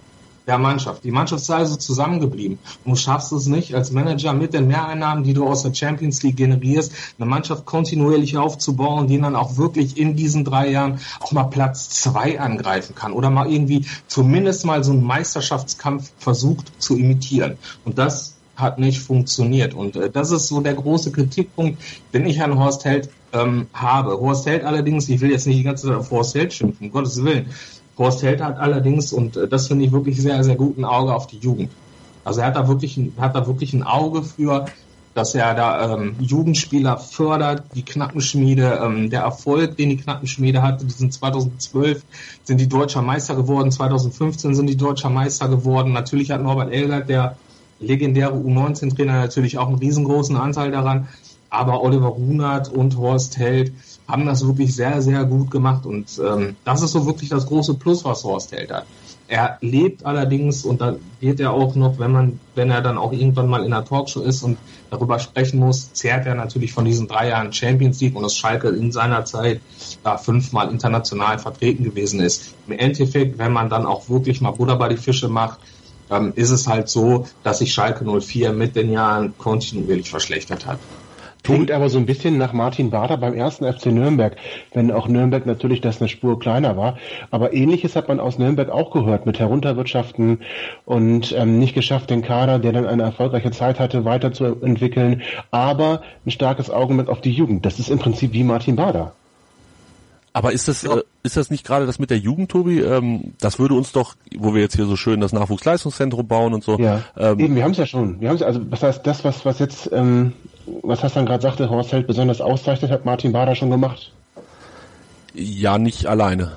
der Mannschaft. Die Mannschaft ist also zusammengeblieben. Du schaffst es nicht, als Manager mit den Mehreinnahmen, die du aus der Champions League generierst, eine Mannschaft kontinuierlich aufzubauen, die dann auch wirklich in diesen drei Jahren auch mal Platz zwei angreifen kann oder mal irgendwie zumindest mal so einen Meisterschaftskampf versucht zu imitieren. Und das hat nicht funktioniert. Und äh, das ist so der große Kritikpunkt, den ich an Horst Held ähm, habe. Horst Held allerdings, ich will jetzt nicht die ganze Zeit auf Horst Held schimpfen, um Gottes Willen. Horst Held hat allerdings, und äh, das finde ich wirklich sehr, sehr gut, ein Auge auf die Jugend. Also er hat da wirklich, hat da wirklich ein Auge für, dass er da ähm, Jugendspieler fördert, die Knappenschmiede, ähm, der Erfolg, den die Knappenschmiede hatte, die sind 2012 sind die deutscher Meister geworden, 2015 sind die deutscher Meister geworden. Natürlich hat Norbert Elgert, der legendäre U19-Trainer, natürlich auch einen riesengroßen Anteil daran. Aber Oliver Runert und Horst Held haben das wirklich sehr, sehr gut gemacht. Und ähm, das ist so wirklich das große Plus, was Horst Held hat. Er lebt allerdings und da wird er auch noch, wenn man, wenn er dann auch irgendwann mal in einer Talkshow ist und darüber sprechen muss, zehrt er natürlich von diesen drei Jahren Champions League und dass Schalke in seiner Zeit da fünfmal international vertreten gewesen ist. Im Endeffekt, wenn man dann auch wirklich mal Buddha bei die Fische macht, ähm, ist es halt so, dass sich Schalke 04 mit den Jahren kontinuierlich verschlechtert hat.
Klingt aber so ein bisschen nach Martin Bader beim ersten FC Nürnberg, wenn auch Nürnberg natürlich das eine Spur kleiner war. Aber ähnliches hat man aus Nürnberg auch gehört, mit Herunterwirtschaften und ähm, nicht geschafft, den Kader, der dann eine erfolgreiche Zeit hatte, weiterzuentwickeln, aber ein starkes Augenmerk auf die Jugend. Das ist im Prinzip wie Martin Bader.
Aber ist das, äh, ist das nicht gerade das mit der Jugend, Tobi? Ähm, das würde uns doch, wo wir jetzt hier so schön das Nachwuchsleistungszentrum bauen und so.
Ja, ähm, eben, wir haben es ja schon. Wir haben ja, also was heißt das, was, was jetzt ähm, was Hassan gerade sagte, Horst Held besonders auszeichnet, hat Martin Bader schon gemacht.
Ja, nicht alleine.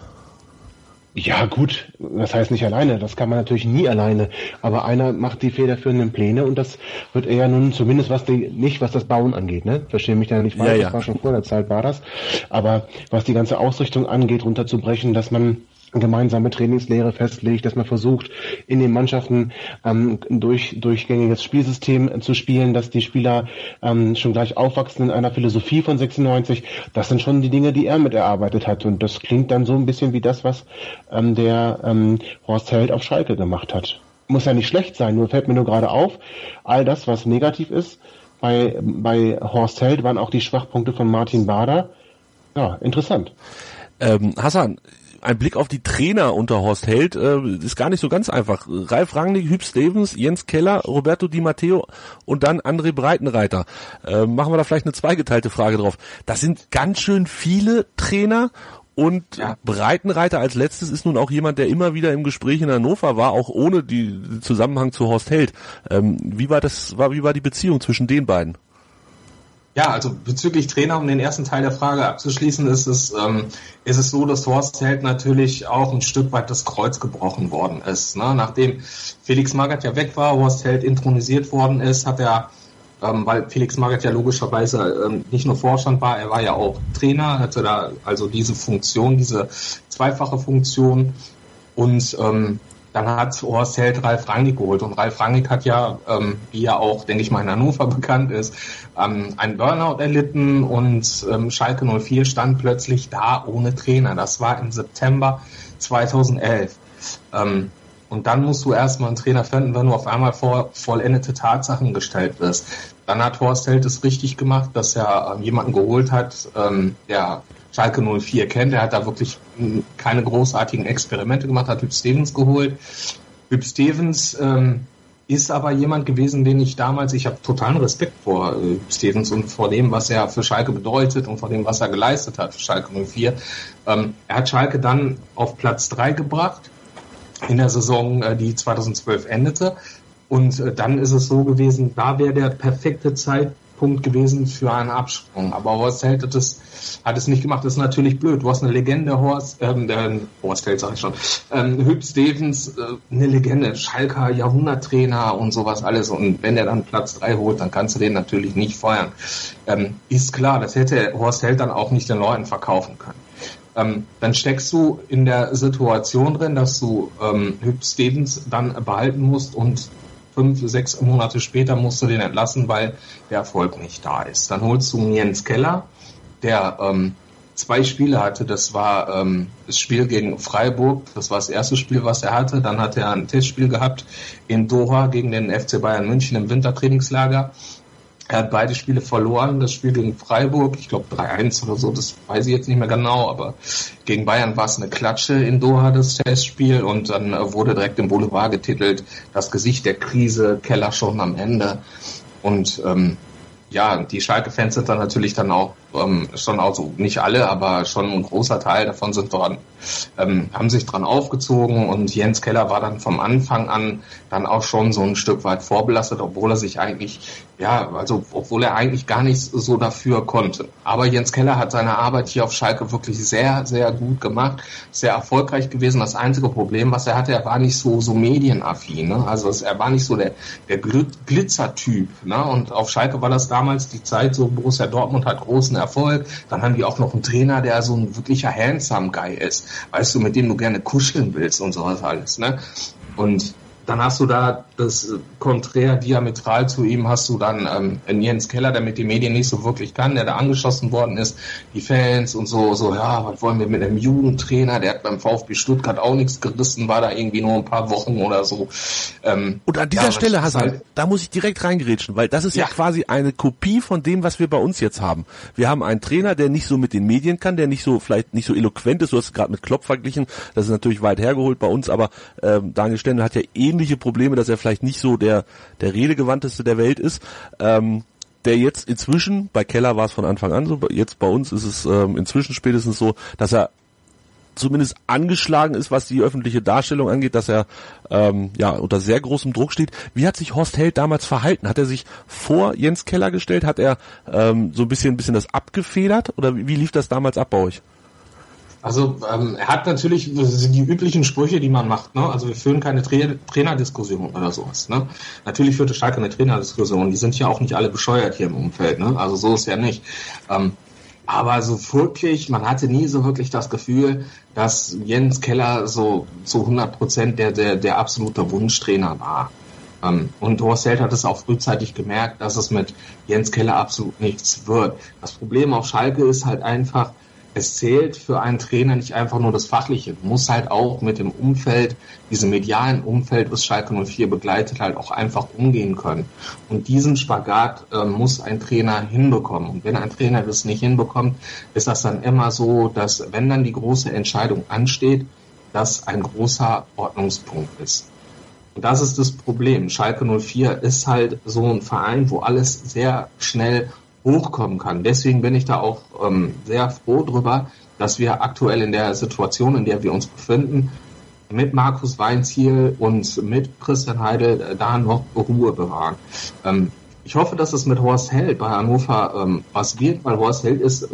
Ja, gut, das heißt nicht alleine, das kann man natürlich nie alleine, aber einer macht die federführenden Pläne und das wird eher nun zumindest was die, nicht was das Bauen angeht, ne? Verstehe mich da nicht falsch,
Ja, ja.
das war schon vor der Zeit war das, aber was die ganze Ausrichtung angeht, runterzubrechen, dass man gemeinsame Trainingslehre festlegt, dass man versucht, in den Mannschaften ähm, durch durchgängiges Spielsystem zu spielen, dass die Spieler ähm, schon gleich aufwachsen in einer Philosophie von 96. Das sind schon die Dinge, die er mit erarbeitet hat. Und das klingt dann so ein bisschen wie das, was ähm, der ähm, Horst Held auf Schalke gemacht hat. Muss ja nicht schlecht sein, nur fällt mir nur gerade auf, all das, was negativ ist, bei, bei Horst Held waren auch die Schwachpunkte von Martin Bader. Ja, interessant.
Ähm, Hassan, ein Blick auf die Trainer unter Horst Held äh, ist gar nicht so ganz einfach. Ralf Rangnick, Hüb Stevens, Jens Keller, Roberto Di Matteo und dann André Breitenreiter. Äh, machen wir da vielleicht eine zweigeteilte Frage drauf. Das sind ganz schön viele Trainer und
Ja.
Breitenreiter als letztes ist nun auch jemand, der immer wieder im Gespräch in Hannover war, auch ohne die den Zusammenhang zu Horst Held. Ähm, wie war das, war, wie war die Beziehung zwischen den beiden?
Ja, also bezüglich Trainer, um den ersten Teil der Frage abzuschließen, ist es, ähm, ist es so, dass Horst Held natürlich auch ein Stück weit das Kreuz gebrochen worden ist. Ne? Nachdem Felix Magath ja weg war, Horst Held intronisiert worden ist, hat er, ähm, weil Felix Magath ja logischerweise ähm, nicht nur Vorstand war, er war ja auch Trainer, hatte da also diese Funktion, diese zweifache Funktion und ähm, dann hat Horst Held Ralf Rangnick geholt und Ralf Rangnick hat ja, ähm, wie ja auch, denke ich mal, in Hannover bekannt ist, ähm, einen Burnout erlitten und ähm, Schalke 04 stand plötzlich da ohne Trainer. Das war im September 2011. Ähm, und dann musst du erstmal einen Trainer finden, wenn du auf einmal vor vollendete Tatsachen gestellt wirst. Dann hat Horst Held es richtig gemacht, dass er ähm, jemanden geholt hat, ähm, der Schalke 04 kennt. Er hat da wirklich mh, keine großartigen Experimente gemacht, hat Hüb Stevens geholt. Hüb Stevens ähm, ist aber jemand gewesen, den ich damals, ich habe totalen Respekt vor äh, Stevens und vor dem, was er für Schalke bedeutet und vor dem, was er geleistet hat für Schalke 04. Ähm, er hat Schalke dann auf Platz drei gebracht in der Saison, äh, die 2012 endete. Und äh, dann ist es so gewesen, da wäre der perfekte Zeitpunkt gewesen für einen Absprung. Aber Horst Held hat es, hat es nicht gemacht. Das ist natürlich blöd. Du hast eine Legende, Horst, ähm, der, Horst Held sag ich schon, ähm, Hüb Stevens, äh, eine Legende, Schalker, Jahrhunderttrainer und sowas alles. Und wenn er dann Platz drei holt, dann kannst du den natürlich nicht feuern. Ähm, ist klar, das hätte Horst Held dann auch nicht den Leuten verkaufen können ähm, dann steckst du in der Situation drin, dass du ähm, Hüb Stevens dann behalten musst und fünf, sechs Monate später musst du den entlassen, weil der Erfolg nicht da ist. Dann holst du Jens Keller, der ähm, zwei Spiele hatte. Das war ähm, das Spiel gegen Freiburg, das war das erste Spiel, was er hatte. Dann hat er ein Testspiel gehabt in Doha gegen den FC Bayern München im Wintertrainingslager. Er hat beide Spiele verloren. Das Spiel gegen Freiburg, ich glaube 3-1 oder so, das weiß ich jetzt nicht mehr genau, aber gegen Bayern war es eine Klatsche in Doha, das Testspiel. Und dann äh, wurde direkt im Boulevard getitelt, das Gesicht der Krise, Keller schon am Ende. Und ähm, ja, die Schalke-Fans sind dann natürlich dann auch ähm, schon auch so, nicht alle, aber schon ein großer Teil davon sind dort, ähm, haben sich dran aufgezogen und Jens Keller war dann vom Anfang an dann auch schon so ein Stück weit vorbelastet, obwohl er sich eigentlich, ja, also obwohl er eigentlich gar nichts so dafür konnte. Aber Jens Keller hat seine Arbeit hier auf Schalke wirklich sehr, sehr gut gemacht, sehr erfolgreich gewesen. Das einzige Problem, was er hatte, er war nicht so, so medienaffin, ne? also es, er war nicht so der, der Gl- Glitzertyp, ne? und auf Schalke war das damals die Zeit, so Borussia Dortmund hat großen Erfolg, dann haben die auch noch einen Trainer, der so ein wirklicher handsome Guy ist, weißt du, mit dem du gerne kuscheln willst und sowas alles, ne? Und dann hast du da das konträr diametral zu ihm hast du dann ähm, einen Jens Keller, der mit den Medien nicht so wirklich kann, der da angeschossen worden ist, die Fans und so, so, ja, was wollen wir mit einem Jugendtrainer, der hat beim VfB Stuttgart auch nichts gerissen, war da irgendwie nur ein paar Wochen oder so. Ähm,
Und an dieser
ja,
Stelle, Hassan,
halt-
da muss ich direkt reingerätschen, weil das ist ja.
Ja.
quasi eine Kopie von dem, was wir bei uns jetzt haben. Wir haben einen Trainer, der nicht so mit den Medien kann, der nicht so, vielleicht nicht so eloquent ist, du hast es gerade mit Klopp verglichen, das ist natürlich weit hergeholt bei uns, aber ähm, Daniel Stendel hat ja ähnliche Probleme, dass er vielleicht nicht so der, der redegewandteste der Welt ist. Ähm, der jetzt inzwischen, bei Keller war es von Anfang an so, jetzt bei uns ist es ähm, inzwischen spätestens so, dass er zumindest angeschlagen ist, was die öffentliche Darstellung angeht, dass er ähm, ja unter sehr großem Druck steht. Wie hat sich Horst Held damals verhalten? Hat er sich vor Jens Keller gestellt? Hat er ähm, so ein bisschen, ein bisschen das abgefedert? Oder wie, wie lief das damals ab bei euch?
Also ähm, er hat natürlich die üblichen Sprüche, die man macht. Ne? Also wir führen keine Tra Trainerdiskussion oder sowas. Ne? Natürlich führt Schalke eine Trainerdiskussion. Die sind ja auch nicht alle bescheuert hier im Umfeld. Ne? Also so ist ja nicht. Ähm, aber so wirklich, man hatte nie so wirklich das Gefühl, dass Jens Keller so zu 100 Prozent der, der, der absolute Wunschtrainer war. Ähm, und Horst hat es auch frühzeitig gemerkt, dass es mit Jens Keller absolut nichts wird. Das Problem auf Schalke ist halt einfach, es zählt für einen Trainer nicht einfach nur das Fachliche. Du musst halt auch mit dem Umfeld, diesem medialen Umfeld, was Schalke 04 begleitet, halt auch einfach umgehen können. Und diesen Spagat äh, muss ein Trainer hinbekommen. Und wenn ein Trainer das nicht hinbekommt, ist das dann immer so, dass wenn dann die große Entscheidung ansteht, das ein großer Ordnungspunkt ist. Und das ist das Problem. Schalke 04 ist halt so ein Verein, wo alles sehr schnell hochkommen kann. Deswegen bin ich da auch ähm, sehr froh drüber, dass wir aktuell in der Situation, in der wir uns befinden, mit Markus Weinziel und mit Christian Heidel äh, da noch Ruhe bewahren. Ähm, ich hoffe, dass es mit Horst Held bei Hannover ähm, was wird, weil Horst Held ist äh,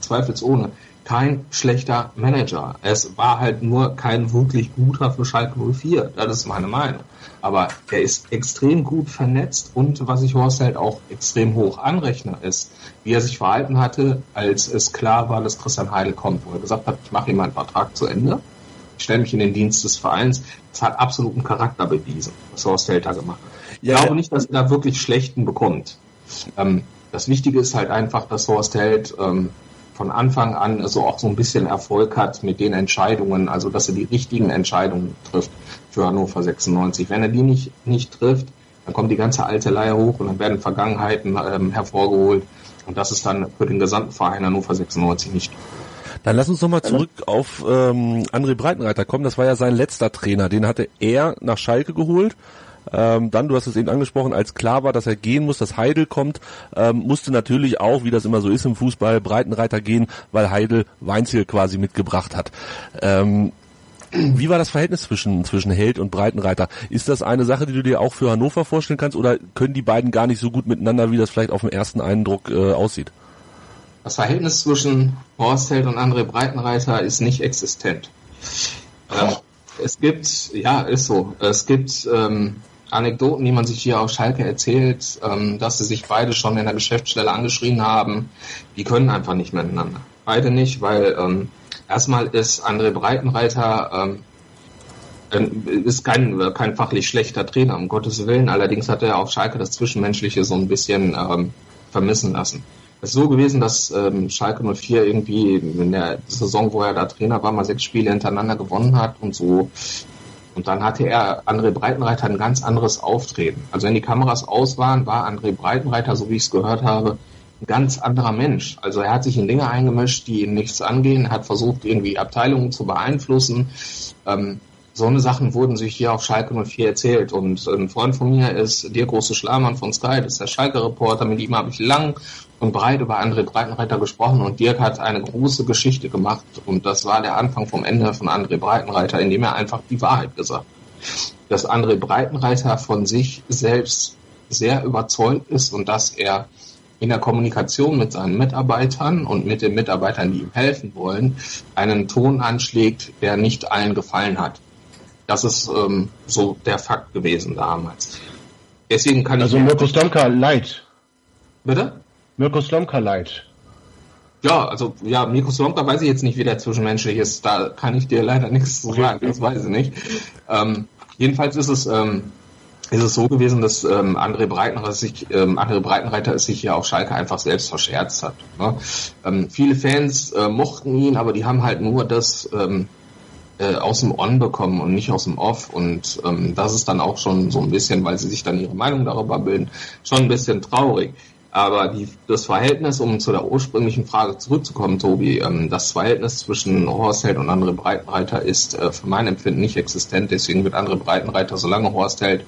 zweifelsohne kein schlechter Manager. Es war halt nur kein wirklich guter für Schalke 04. Das ist meine Meinung. Aber er ist extrem gut vernetzt und was ich Horst halt auch extrem hoch anrechne, ist, wie er sich verhalten hatte, als es klar war, dass Christian Heidel kommt, wo er gesagt hat, ich mache ihm meinen Vertrag zu Ende, ich stelle mich in den Dienst des Vereins. Das hat absoluten Charakter bewiesen, was Horst Held da gemacht hat. Ich glaube nicht, dass er da wirklich Schlechten bekommt. Ähm, das Wichtige ist halt einfach, dass Horst Held ähm, von Anfang an so auch so ein bisschen Erfolg hat mit den Entscheidungen, also dass er die richtigen Entscheidungen trifft für Hannover 96. Wenn er die nicht, nicht trifft, dann kommt die ganze alte Leier hoch und dann werden Vergangenheiten ähm, hervorgeholt. Und das ist dann für den gesamten Verein Hannover 96 nicht.
Dann lass uns nochmal zurück auf ähm, André Breitenreiter kommen. Das war ja sein letzter Trainer. Den hatte er nach Schalke geholt. Ähm, dann, du hast es eben angesprochen, als klar war, dass er gehen muss, dass Heidel kommt, ähm, musste natürlich auch, wie das immer so ist im Fußball, Breitenreiter gehen, weil Heidel Weinziel quasi mitgebracht hat. Ähm, wie war das Verhältnis zwischen, zwischen Held und Breitenreiter? Ist das eine Sache, die du dir auch für Hannover vorstellen kannst oder können die beiden gar nicht so gut miteinander, wie das vielleicht auf den ersten Eindruck äh, aussieht?
Das Verhältnis zwischen Horst Held und André Breitenreiter ist nicht existent. Ähm, es gibt, ja, ist so, es gibt ähm, Anekdoten, die man sich hier auf Schalke erzählt, ähm, dass sie sich beide schon in der Geschäftsstelle angeschrien haben. Die können einfach nicht miteinander. Beide nicht, weil ähm, erstmal ist André Breitenreiter ähm, ist kein, kein fachlich schlechter Trainer, um Gottes Willen. Allerdings hat er auf Schalke das Zwischenmenschliche so ein bisschen ähm, vermissen lassen. Es ist so gewesen, dass ähm, Schalke 04 irgendwie in der Saison, wo er da Trainer war, mal sechs Spiele hintereinander gewonnen hat und so und dann hatte er, André Breitenreiter, ein ganz anderes Auftreten. Also wenn die Kameras aus waren, war André Breitenreiter, so wie ich es gehört habe, ein ganz anderer Mensch. Also er hat sich in Dinge eingemischt, die ihn nichts angehen, hat versucht, irgendwie Abteilungen zu beeinflussen. Ähm, so eine Sachen wurden sich hier auf Schalke 04 erzählt. Und ein Freund von mir ist der große Schlamann von Sky, das ist der Schalke-Reporter. Mit ihm habe ich lang und breit über André Breitenreiter gesprochen und Dirk hat eine große Geschichte gemacht. Und das war der Anfang vom Ende von André Breitenreiter, indem er einfach die Wahrheit gesagt hat. Dass André Breitenreiter von sich selbst sehr überzeugt ist und dass er in der Kommunikation mit seinen Mitarbeitern und mit den Mitarbeitern, die ihm helfen wollen, einen Ton anschlägt, der nicht allen gefallen hat. Das ist ähm, so der Fakt gewesen damals. Deswegen kann
also
ich.
Also Mirko Slomka leid.
Bitte?
Mirko Slomka leid.
Ja, also ja, Mirko Slomka weiß ich jetzt nicht, wie der zwischenmenschlich ist. Da kann ich dir leider nichts zu sagen. Das weiß ich nicht. Ähm, jedenfalls ist es ähm, ist es so gewesen, dass ähm, André Breitenreiter sich, ähm, André Breitenreiter sich hier auf Schalke einfach selbst verscherzt hat. Ne? Ähm, viele Fans äh, mochten ihn, aber die haben halt nur das ähm, äh, aus dem On bekommen und nicht aus dem Off. Und ähm, das ist dann auch schon so ein bisschen, weil sie sich dann ihre Meinung darüber bilden, schon ein bisschen traurig. Aber die, das Verhältnis, um zu der ursprünglichen Frage zurückzukommen, Tobi, ähm, das Verhältnis zwischen Horst Held und andere Breitenreiter ist äh, für mein Empfinden nicht existent. Deswegen wird andere Breitenreiter, solange Horst Held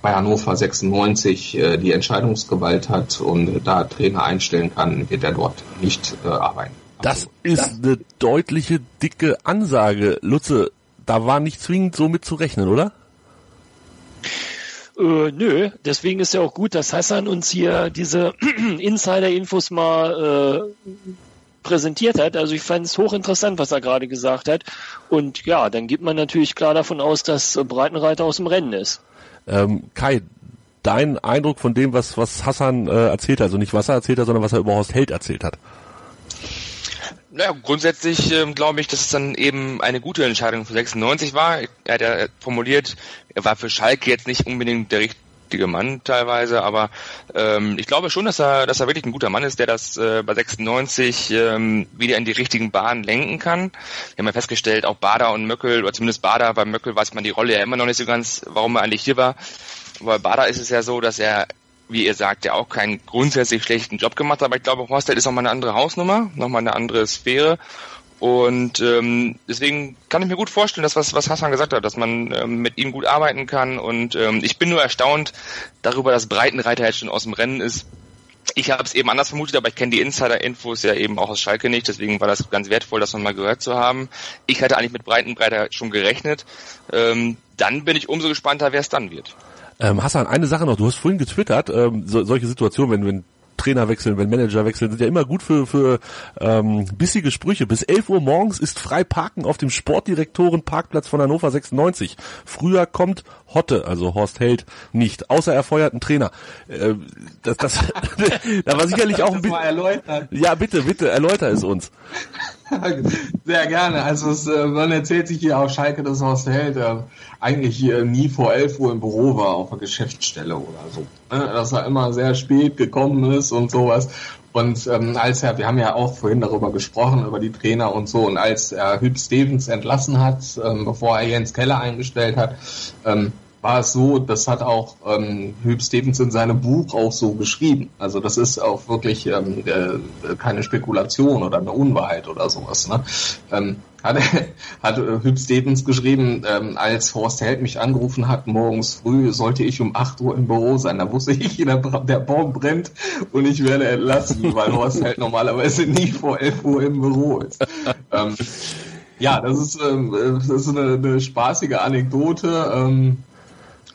bei Hannover 96 äh, die Entscheidungsgewalt hat und da Trainer einstellen kann, wird er dort nicht äh, arbeiten.
Das ist eine deutliche, dicke Ansage. Lutze, da war nicht zwingend so mit zu rechnen, oder?
Äh, nö, deswegen ist ja auch gut, dass Hassan uns hier diese Insider-Infos mal äh, präsentiert hat. Also ich fand es hochinteressant, was er gerade gesagt hat. Und ja, dann geht man natürlich klar davon aus, dass Breitenreiter aus dem Rennen ist.
Ähm, Kai, dein Eindruck von dem, was, was Hassan äh, erzählt hat, also nicht was er erzählt hat, sondern was er über Horst Held erzählt hat?
Naja, grundsätzlich ähm, glaube ich, dass es dann eben eine gute Entscheidung für 96 war. Er hat ja formuliert, er war für Schalke jetzt nicht unbedingt der richtige Mann teilweise, aber ähm, ich glaube schon, dass er, dass er wirklich ein guter Mann ist, der das äh, bei 96 ähm, wieder in die richtigen Bahnen lenken kann. Wir haben ja festgestellt, auch Bader und Möckel, oder zumindest Bader, bei Möckel weiß man die Rolle ja immer noch nicht so ganz, warum er eigentlich hier war. Bei Bader ist es ja so, dass er wie ihr sagt, ja auch keinen grundsätzlich schlechten Job gemacht, aber ich glaube, Horsted ist nochmal eine andere Hausnummer, nochmal eine andere Sphäre. Und ähm, deswegen kann ich mir gut vorstellen, dass was, was Hassan gesagt hat, dass man ähm, mit ihm gut arbeiten kann. Und ähm, ich bin nur erstaunt darüber, dass Breitenreiter jetzt schon aus dem Rennen ist. Ich habe es eben anders vermutet, aber ich kenne die Insider-Infos ja eben auch aus Schalke nicht, deswegen war das ganz wertvoll, das mal gehört zu haben. Ich hatte eigentlich mit Breitenreiter schon gerechnet. Ähm, dann bin ich umso gespannter, wer es dann wird.
Ähm, Hassan, eine Sache noch, du hast vorhin getwittert, ähm, so, solche Situationen, wenn, wenn Trainer wechseln, wenn Manager wechseln, sind ja immer gut für, für ähm, bissige Sprüche. Bis 11 Uhr morgens ist frei Parken auf dem Sportdirektorenparkplatz von Hannover 96. Früher kommt Hotte, also Horst Held, nicht, außer er feuert einen Trainer. Äh, das, das, da war sicherlich auch ein bisschen... Ja, bitte, bitte, erläuter es uns.
Sehr gerne. Also es, äh, man erzählt sich hier auf Schalke, dass Horst Held äh, eigentlich äh, nie vor 11 Uhr im Büro war, auf der Geschäftsstelle oder so. Ne? Dass er immer sehr spät gekommen ist und sowas. Und ähm, als er, wir haben ja auch vorhin darüber gesprochen, über die Trainer und so, und als er Hüb Stevens entlassen hat, ähm, bevor er Jens Keller eingestellt hat, ähm, war es so, das hat auch ähm, Hüb Stevens in seinem Buch auch so geschrieben. Also das ist auch wirklich ähm, äh, keine Spekulation oder eine Unwahrheit oder sowas. Ne? Ähm, hat, hat äh, Hüb Stevens geschrieben, ähm, als Horst Held mich angerufen hat, morgens früh sollte ich um 8 Uhr im Büro sein. Da wusste ich, der, der Baum brennt und ich werde entlassen, weil Horst Held normalerweise nie vor 11 Uhr im Büro ist. ähm, ja, das ist, ähm, das ist eine, eine spaßige Anekdote. Ähm,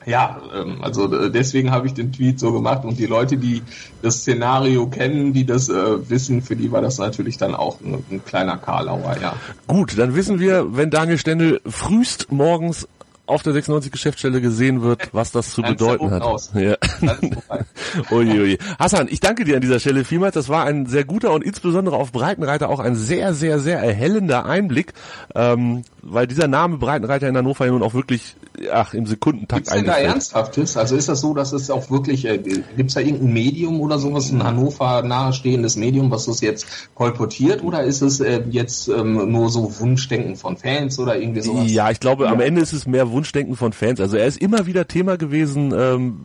ja, ähm, also äh, deswegen habe ich den Tweet so gemacht und die Leute, die das Szenario kennen, die das äh, wissen, für die war das natürlich dann auch ein, ein kleiner Karlauer, ja.
Gut, dann wissen wir, wenn Daniel Stendel frühst morgens auf der 96 Geschäftsstelle gesehen wird, was das zu bedeuten hat. Aus. Ja. ui, ui. Hassan, ich danke dir an dieser Stelle vielmals. Das war ein sehr guter und insbesondere auf Breitenreiter auch ein sehr, sehr, sehr erhellender Einblick, ähm, weil dieser Name Breitenreiter in Hannover ja nun auch wirklich ach, im Sekundentakt
Gibt's denn da Ernsthaftes? Also ist das so, dass es auch wirklich, äh, gibt es da irgendein Medium oder sowas, ein Hannover nahestehendes Medium, was das jetzt kolportiert oder ist es äh, jetzt ähm, nur so Wunschdenken von Fans oder irgendwie sowas?
Ja, ich glaube, ja. am Ende ist es mehr Wunschdenken von Fans. Also er ist immer wieder Thema gewesen, ähm,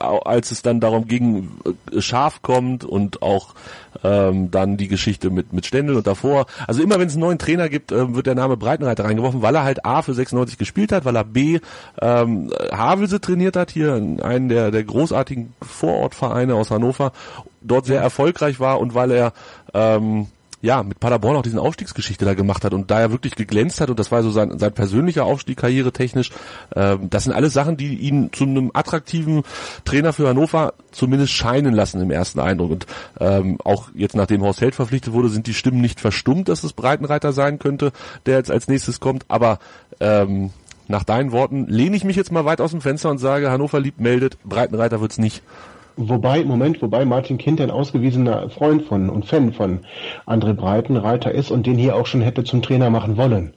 als es dann darum ging, äh, scharf kommt und auch ähm, dann die Geschichte mit mit Stendel und davor. Also immer wenn es einen neuen Trainer gibt, äh, wird der Name Breitenreiter reingeworfen, weil er halt A für 96 gespielt hat, weil er B ähm, Havelse trainiert hat, hier einen der der großartigen Vorortvereine aus Hannover, dort sehr erfolgreich war und weil er ähm, ja, mit Paderborn auch diesen Aufstiegsgeschichte da gemacht hat und da er wirklich geglänzt hat und das war so sein, sein persönlicher Aufstieg karrieretechnisch. Ähm, das sind alles Sachen, die ihn zu einem attraktiven Trainer für Hannover zumindest scheinen lassen im ersten Eindruck. Und ähm, auch jetzt, nachdem Horst Held verpflichtet wurde, sind die Stimmen nicht verstummt, dass es Breitenreiter sein könnte, der jetzt als nächstes kommt. Aber ähm, nach deinen Worten lehne ich mich jetzt mal weit aus dem Fenster und sage, Hannover liebt meldet, Breitenreiter wird's nicht.
Wobei, Moment, wobei Martin Kind ein ausgewiesener Freund von und Fan von André Breitenreiter ist und den hier auch schon hätte zum Trainer machen wollen.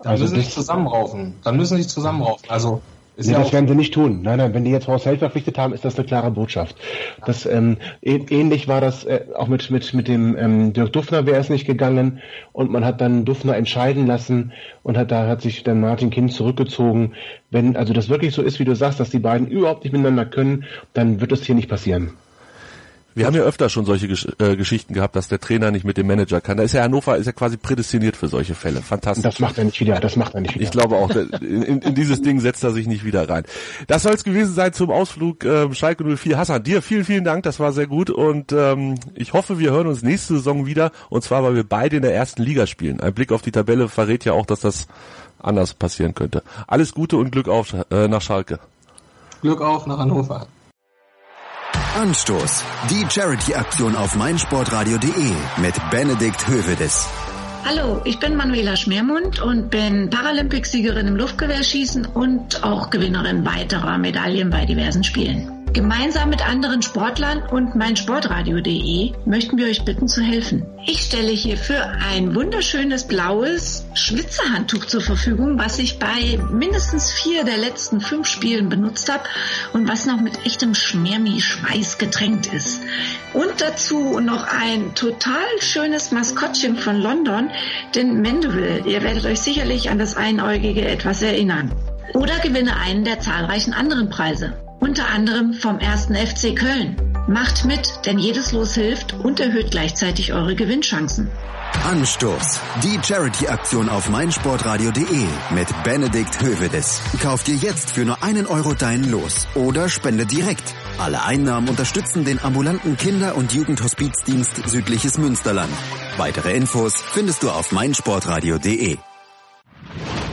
Dann also müssen sie sich zusammenraufen. Dann müssen sie sich zusammenraufen. Also
ist nee, ja das werden sie nicht tun. Nein, nein, wenn die jetzt Horst Held verpflichtet haben, ist das eine klare Botschaft. Das ähm, ähnlich war das äh, auch mit mit mit dem ähm, Dirk Duffner wäre es nicht gegangen und man hat dann Duffner entscheiden lassen und hat da hat sich dann Martin Kind zurückgezogen. Wenn also das wirklich so ist, wie du sagst, dass die beiden überhaupt nicht miteinander können, dann wird das hier nicht passieren.
Wir haben ja öfter schon solche Gesch äh, Geschichten gehabt, dass der Trainer nicht mit dem Manager kann. Da ist ja Hannover ist ja quasi prädestiniert für solche Fälle. Fantastisch.
Das macht er nicht wieder. Das macht er nicht wieder.
Ich glaube auch, in, in dieses Ding setzt er sich nicht wieder rein. Das soll es gewesen sein zum Ausflug ähm, Schalke 04. Hassan, dir vielen, vielen Dank. Das war sehr gut und ähm, ich hoffe, wir hören uns nächste Saison wieder und zwar, weil wir beide in der ersten Liga spielen. Ein Blick auf die Tabelle verrät ja auch, dass das anders passieren könnte. Alles Gute und Glück auf äh, nach Schalke.
Glück auf nach Hannover.
Anstoß. Die Charity-Aktion auf meinsportradio.de mit Benedikt Hövedes.
Hallo, ich bin Manuela Schmermund und bin Paralympicsiegerin im Luftgewehrschießen und auch Gewinnerin weiterer Medaillen bei diversen Spielen. Gemeinsam mit anderen Sportlern und meinsportradio.de möchten wir euch bitten zu helfen. Ich stelle hierfür ein wunderschönes blaues Schwitzerhandtuch zur Verfügung, was ich bei mindestens vier der letzten fünf Spielen benutzt habe und was noch mit echtem Schmermi-Schweiß getränkt ist. Und dazu noch ein total schönes Maskottchen von London, den Mandeville. Ihr werdet euch sicherlich an das Einäugige etwas erinnern. Oder gewinne einen der zahlreichen anderen Preise unter anderem vom ersten FC Köln. Macht mit, denn jedes Los hilft und erhöht gleichzeitig eure Gewinnchancen.
Anstoß. Die Charity-Aktion auf meinsportradio.de mit Benedikt Hövedes. Kauf dir jetzt für nur einen Euro dein Los oder spende direkt. Alle Einnahmen unterstützen den ambulanten Kinder- und Jugendhospizdienst Südliches Münsterland. Weitere Infos findest du auf meinsportradio.de.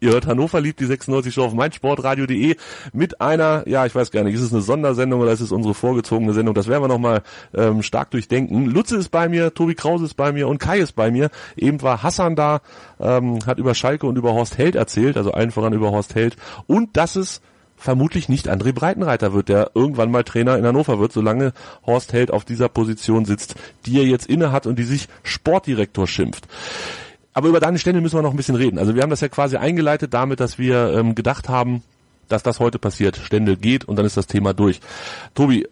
Ihr hört Hannover liebt die 96 Show auf meinsportradio.de mit einer, ja, ich weiß gar nicht, ist es eine Sondersendung oder ist es unsere vorgezogene Sendung? Das werden wir nochmal ähm, stark durchdenken. Lutze ist bei mir, Tobi Krause ist bei mir und Kai ist bei mir. Eben war Hassan da, ähm, hat über Schalke und über Horst Held erzählt, also allen voran über Horst Held. Und dass es vermutlich nicht André Breitenreiter wird, der irgendwann mal Trainer in Hannover wird, solange Horst Held auf dieser Position sitzt, die er jetzt inne hat und die sich Sportdirektor schimpft. Aber über Daniel Stendel müssen wir noch ein bisschen reden. Also wir haben das ja quasi eingeleitet damit, dass wir ähm, gedacht haben, dass das heute passiert. Stendel geht und dann ist das Thema durch. Tobi,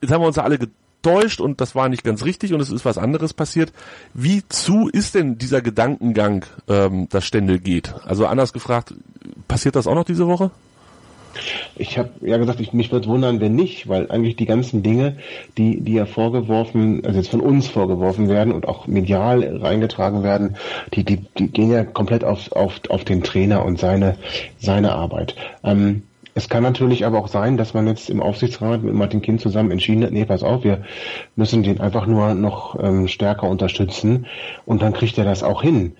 jetzt haben wir uns alle getäuscht und das war nicht ganz richtig und es ist was anderes passiert. Wie zu ist denn dieser Gedankengang, ähm, dass Stendel geht? Also anders gefragt, passiert das auch noch diese Woche?
Ich habe ja gesagt, ich, mich würde wundern, wenn nicht, weil eigentlich die ganzen Dinge, die, die ja vorgeworfen, also jetzt von uns vorgeworfen werden und auch medial reingetragen werden, die, die, die gehen ja komplett auf, auf, auf den Trainer und seine, seine Arbeit. Ähm, es kann natürlich aber auch sein, dass man jetzt im Aufsichtsrat mit Martin Kind zusammen entschieden hat, nee, pass auf, wir müssen den einfach nur noch ähm, stärker unterstützen und dann kriegt er das auch hin.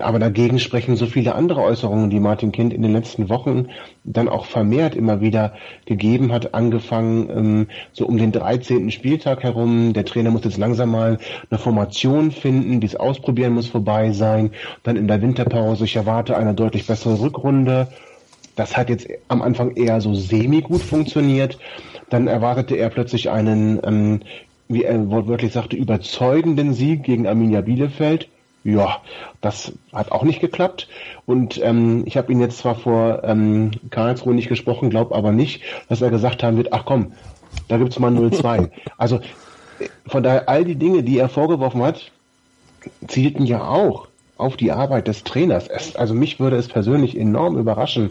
Aber dagegen sprechen so viele andere Äußerungen, die Martin Kind in den letzten Wochen dann auch vermehrt immer wieder gegeben hat, angefangen ähm, so um den 13. Spieltag herum. Der Trainer muss jetzt langsam mal eine Formation finden, dies Ausprobieren muss vorbei sein. Dann in der Winterpause, ich erwarte eine deutlich bessere Rückrunde. Das hat jetzt am Anfang eher so semi-gut funktioniert. Dann erwartete er plötzlich einen, ähm, wie er wortwörtlich sagte, überzeugenden Sieg gegen Arminia Bielefeld. Ja, das hat auch nicht geklappt. Und ähm, ich habe ihn jetzt zwar vor ähm, Karlsruhe nicht gesprochen, glaube aber nicht, dass er gesagt haben wird, ach komm, da gibt's mal 0-2. also von daher, all die Dinge, die er vorgeworfen hat, zielten ja auch auf die Arbeit des Trainers. Es, also mich würde es persönlich enorm überraschen,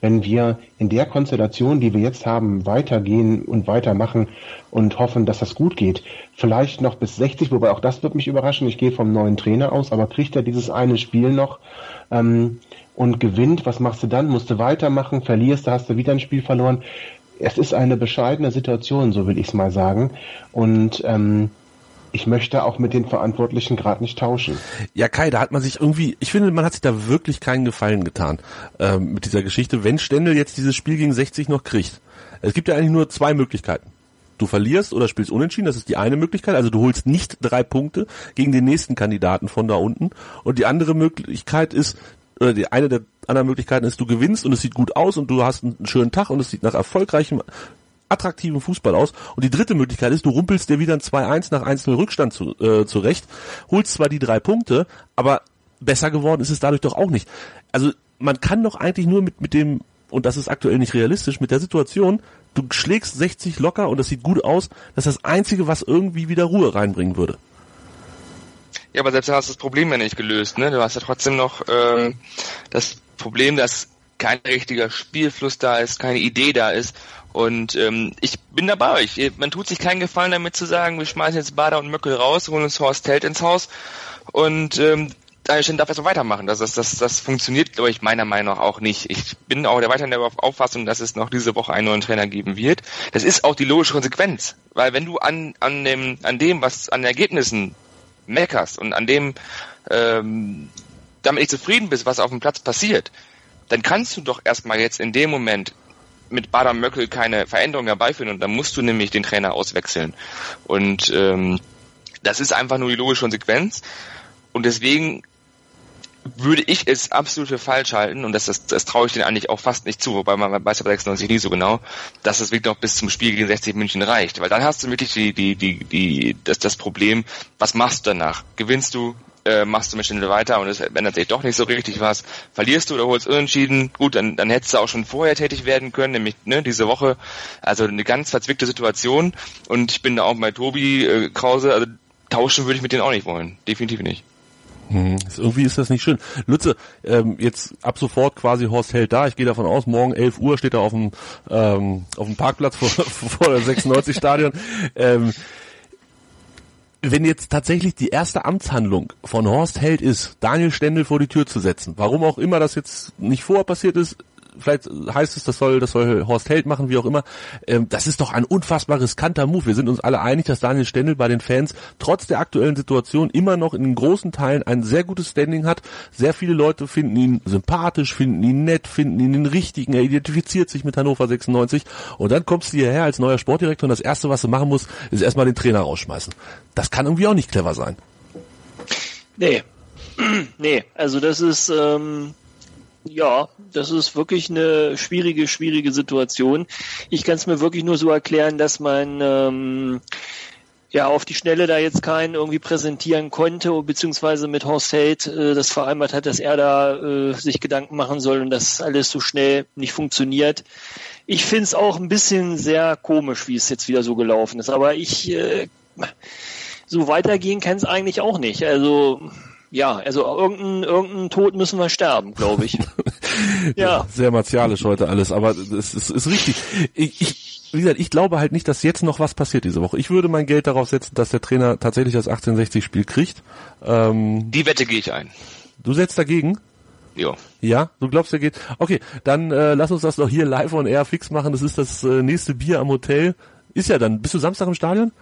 wenn wir in der Konstellation, die wir jetzt haben, weitergehen und weitermachen und hoffen, dass das gut geht. Vielleicht noch bis 60, wobei auch das wird mich überraschen. Ich gehe vom neuen Trainer aus, aber kriegt er dieses eine Spiel noch ähm, und gewinnt, was machst du dann? Musst du weitermachen, verlierst, da hast du wieder ein Spiel verloren. Es ist eine bescheidene Situation, so will ich es mal sagen. Und ähm, ich möchte auch mit den Verantwortlichen gerade nicht tauschen.
Ja, Kai, da hat man sich irgendwie, ich finde, man hat sich da wirklich keinen Gefallen getan ähm, mit dieser Geschichte, wenn Stendel jetzt dieses Spiel gegen 60 noch kriegt. Es gibt ja eigentlich nur zwei Möglichkeiten. Du verlierst oder spielst unentschieden, das ist die eine Möglichkeit, also du holst nicht drei Punkte gegen den nächsten Kandidaten von da unten. Und die andere Möglichkeit ist, oder die eine der anderen Möglichkeiten ist, du gewinnst und es sieht gut aus und du hast einen schönen Tag und es sieht nach erfolgreichem attraktiven Fußball aus. Und die dritte Möglichkeit ist, du rumpelst dir wieder ein 2-1 nach 1-0 Rückstand zu, äh, zurecht, holst zwar die drei Punkte, aber besser geworden ist es dadurch doch auch nicht. Also man kann doch eigentlich nur mit, mit dem, und das ist aktuell nicht realistisch, mit der Situation, du schlägst 60 locker und das sieht gut aus, das ist das Einzige, was irgendwie wieder Ruhe reinbringen würde.
Ja, aber selbst dann hast du das Problem ja nicht gelöst. Ne? Du hast ja trotzdem noch ähm, das Problem, dass kein richtiger Spielfluss da ist, keine Idee da ist. Und ähm, ich bin dabei euch. Man tut sich keinen Gefallen damit zu sagen, wir schmeißen jetzt Bader und Möckel raus, holen uns Horst Held ins Haus und ähm, Daniel darf jetzt weitermachen. Das, das, das, das funktioniert, glaube ich, meiner Meinung nach auch nicht. Ich bin auch der weiterhin der Auffassung, dass es noch diese Woche einen neuen Trainer geben wird. Das ist auch die logische Konsequenz. Weil wenn du an, an, dem, an dem, was an Ergebnissen meckerst und an dem ähm, damit nicht zufrieden bist, was auf dem Platz passiert, dann kannst du doch erstmal jetzt in dem Moment mit Bader Möckel keine Veränderung herbeiführen und dann musst du nämlich den Trainer auswechseln. Und ähm, das ist einfach nur die logische Konsequenz. Und deswegen würde ich es absolut für falsch halten, und das, das, das traue ich denen eigentlich auch fast nicht zu, wobei man weiß ja bei 96 nie so genau, dass es wirklich noch bis zum Spiel gegen 60 München reicht. Weil dann hast du wirklich die, die, die, die, das, das Problem, was machst du danach? Gewinnst du, äh, machst du mit Schnelle weiter und es ändert sich doch nicht so richtig was. Verlierst du oder holst unentschieden, gut, dann, dann hättest du auch schon vorher tätig werden können, nämlich ne, diese Woche. Also eine ganz verzwickte Situation und ich bin da auch bei Tobi äh, Krause, also tauschen würde ich mit denen auch nicht wollen. Definitiv nicht.
Hm, irgendwie ist das nicht schön. Lütze, ähm, jetzt ab sofort quasi Horst Held da. Ich gehe davon aus, morgen 11 Uhr steht er auf dem, ähm, auf dem Parkplatz vor, vor der 96 Stadion. Ähm, wenn jetzt tatsächlich die erste Amtshandlung von Horst Held ist, Daniel Stendel vor die Tür zu setzen, warum auch immer das jetzt nicht vorher passiert ist, vielleicht heißt es, das soll, das soll Horst Held machen, wie auch immer. Ähm, das ist doch ein unfassbar riskanter Move. Wir sind uns alle einig, dass Daniel Stendel bei den Fans trotz der aktuellen Situation immer noch in großen Teilen ein sehr gutes Standing hat. Sehr viele Leute finden ihn sympathisch, finden ihn nett, finden ihn den richtigen. Er identifiziert sich mit Hannover 96. Und dann kommst du hierher als neuer Sportdirektor und das erste, was du machen musst, ist erstmal den Trainer rausschmeißen. Das kann irgendwie auch nicht clever sein.
Nee. Nee, also das ist, ähm, ja, das ist wirklich eine schwierige, schwierige Situation. Ich kann es mir wirklich nur so erklären, dass man ähm, ja auf die Schnelle da jetzt keinen irgendwie präsentieren konnte, beziehungsweise mit Horst Held äh, das vereinbart hat, dass er da äh, sich Gedanken machen soll und das alles so schnell nicht funktioniert. Ich finde es auch ein bisschen sehr komisch, wie es jetzt wieder so gelaufen ist. Aber ich äh, so weitergehen kann es eigentlich auch nicht. Also ja, also irgendein, irgendein Tod müssen wir sterben, glaube ich.
ja. Sehr martialisch heute alles, aber es ist, ist richtig. Ich, ich, wie gesagt, ich glaube halt nicht, dass jetzt noch was passiert diese Woche. Ich würde mein Geld darauf setzen, dass der Trainer tatsächlich das 1860-Spiel kriegt.
Ähm, Die Wette gehe ich ein.
Du setzt dagegen?
Jo.
Ja, du glaubst, der geht. Okay, dann äh, lass uns das doch hier live on air fix machen. Das ist das äh, nächste Bier am Hotel. Ist ja dann. Bist du Samstag im Stadion?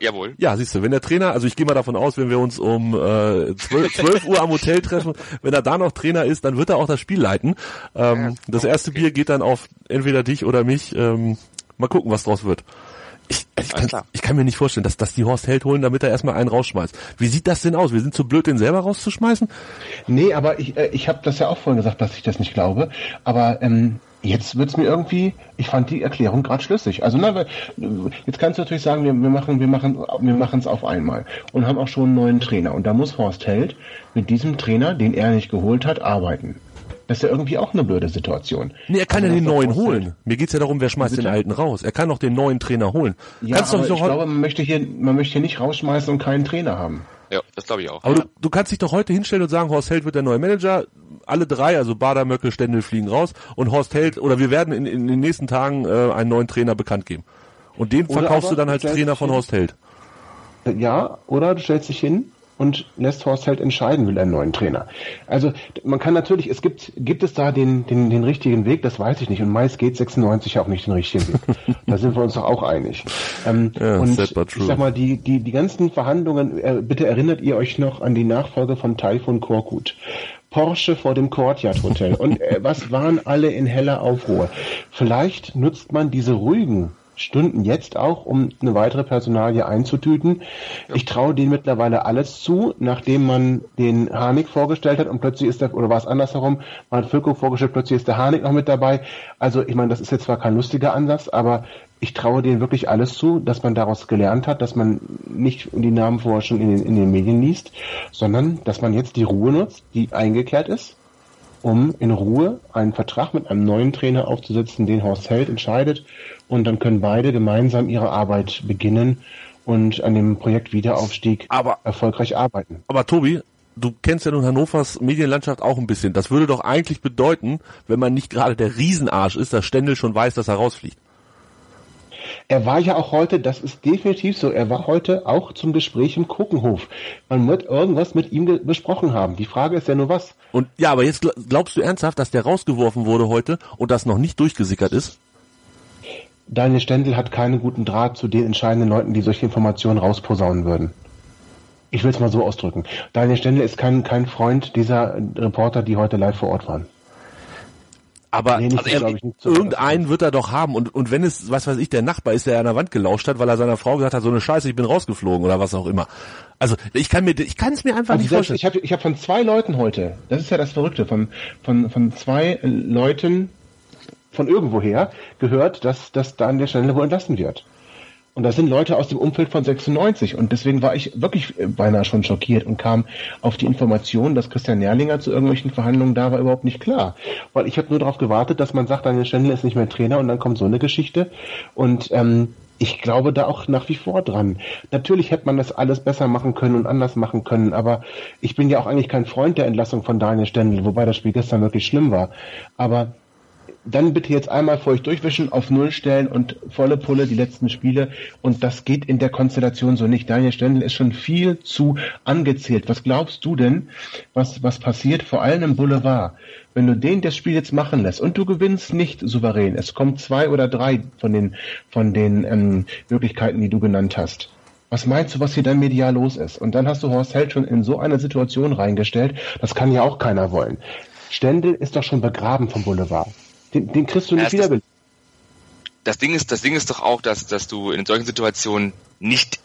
Jawohl.
Ja, siehst du, wenn der Trainer, also ich gehe mal davon aus, wenn wir uns um äh, 12, 12 Uhr am Hotel treffen, wenn er da noch Trainer ist, dann wird er auch das Spiel leiten. Ähm, ja, das erste okay. Bier geht dann auf entweder dich oder mich. Ähm, mal gucken, was draus wird. Ich, ich, kann, ich kann mir nicht vorstellen, dass, dass die Horst Held holen, damit er erstmal einen rausschmeißt. Wie sieht das denn aus? Wir sind zu blöd, den selber rauszuschmeißen?
Nee, aber ich, äh, ich habe das ja auch vorhin gesagt, dass ich das nicht glaube. Aber ähm, Jetzt wird's mir irgendwie, ich fand die Erklärung gerade schlüssig. Also na, jetzt kannst du natürlich sagen, wir, wir machen, wir machen, wir machen es auf einmal und haben auch schon einen neuen Trainer. Und da muss Horst Held mit diesem Trainer, den er nicht geholt hat, arbeiten. Das ist ja irgendwie auch eine blöde Situation.
Nee, er kann ja den neuen holen. Mir geht's ja darum, wer schmeißt den alten raus. Er kann doch den neuen Trainer holen.
Ja, Kannst aber ich glaube, man möchte hier, man möchte hier nicht rausschmeißen und keinen Trainer haben.
Ja, das glaube ich auch.
Aber ja. du, du kannst dich doch heute hinstellen und sagen, Horst Held wird der neue Manager. Alle drei, also Bader, Möckel, Stendel fliegen raus und Horst Held, oder wir werden in, in den nächsten Tagen äh, einen neuen Trainer bekannt geben. Und den oder verkaufst du dann als Trainer von Horst Held.
Ja, oder du stellst dich hin und lässt Horst Held entscheiden, will einen neuen Trainer. Also man kann natürlich, es gibt, gibt es da den, den, den richtigen Weg, das weiß ich nicht. Und meist geht 96 auch nicht den richtigen Weg. da sind wir uns doch auch einig. Ähm, ja, und ich sag mal, die, die, die ganzen Verhandlungen, äh, bitte erinnert ihr euch noch an die Nachfolge von Taifun Korkut. Porsche vor dem Courtyard Hotel. Und äh, was waren alle in heller Aufruhr? Vielleicht nutzt man diese ruhigen Stunden jetzt auch, um eine weitere Personalie einzutüten. Ja. Ich traue denen mittlerweile alles zu, nachdem man den Harnik vorgestellt hat und plötzlich ist der, oder war es andersherum, man hat Füllkrug vorgestellt, plötzlich ist der Harnik noch mit dabei. Also ich meine, das ist jetzt zwar kein lustiger Ansatz, aber ich traue denen wirklich alles zu, dass man daraus gelernt hat, dass man nicht die Namen vorher schon in den, in den Medien liest, sondern dass man jetzt die Ruhe nutzt, die eingekehrt ist, um in Ruhe einen Vertrag mit einem neuen Trainer aufzusetzen, den Horst Held entscheidet. Und dann können beide gemeinsam ihre Arbeit beginnen und an dem Projekt Wiederaufstieg aber, erfolgreich arbeiten.
Aber Tobi, du kennst ja nun Hannovers Medienlandschaft auch ein bisschen. Das würde doch eigentlich bedeuten, wenn man nicht gerade der Riesenarsch ist, dass Stendel schon weiß, dass er rausfliegt.
Er war ja auch heute, das ist definitiv so, er war heute auch zum Gespräch im Kuckenhof. Man wird irgendwas mit ihm besprochen haben. Die Frage ist ja nur was.
Und ja, aber jetzt glaubst du ernsthaft, dass der rausgeworfen wurde heute und das noch nicht durchgesickert ist?
Daniel Stendel hat keinen guten Draht zu den entscheidenden Leuten, die solche Informationen rausposaunen würden. Ich will es mal so ausdrücken. Daniel Stendel ist kein, kein Freund dieser Reporter, die heute live vor Ort waren.
Aber nee, also er, so irgendeinen wird er doch haben und, und wenn es, was weiß ich, der Nachbar ist, der an der Wand gelauscht hat, weil er seiner Frau gesagt hat, so eine Scheiße, ich bin rausgeflogen oder was auch immer. Also ich kann mir, ich kann es mir einfach also nicht vorstellen.
Ich habe ich hab von zwei Leuten heute, das ist ja das Verrückte, von, von, von zwei Leuten von irgendwoher gehört, dass, dass da an der Stelle wohl entlassen wird. Und das sind Leute aus dem Umfeld von 96. Und deswegen war ich wirklich äh, beinahe schon schockiert und kam auf die Information, dass Christian Nerlinger zu irgendwelchen Verhandlungen da war, überhaupt nicht klar. Weil ich habe nur darauf gewartet, dass man sagt, Daniel Stendel ist nicht mehr Trainer und dann kommt so eine Geschichte. Und ähm, ich glaube da auch nach wie vor dran. Natürlich hätte man das alles besser machen können und anders machen können, aber ich bin ja auch eigentlich kein Freund der Entlassung von Daniel Stendel, wobei das Spiel gestern wirklich schlimm war. Aber dann bitte jetzt einmal vor euch durchwischen, auf Null stellen und volle Pulle die letzten Spiele. Und das geht in der Konstellation so nicht. Daniel Stendel ist schon viel zu angezählt. Was glaubst du denn, was, was passiert, vor allem im Boulevard? Wenn du den das Spiel jetzt machen lässt und du gewinnst nicht souverän, es kommen zwei oder drei von den, von den ähm, Möglichkeiten, die du genannt hast. Was meinst du, was hier dann medial los ist? Und dann hast du Horst Held schon in so eine Situation reingestellt, das kann ja auch keiner wollen. Stendel ist doch schon begraben vom Boulevard. Den, den kriegst du nicht ja, wieder.
Das, Ding ist, das Ding ist doch auch, dass, dass du in solchen Situationen nicht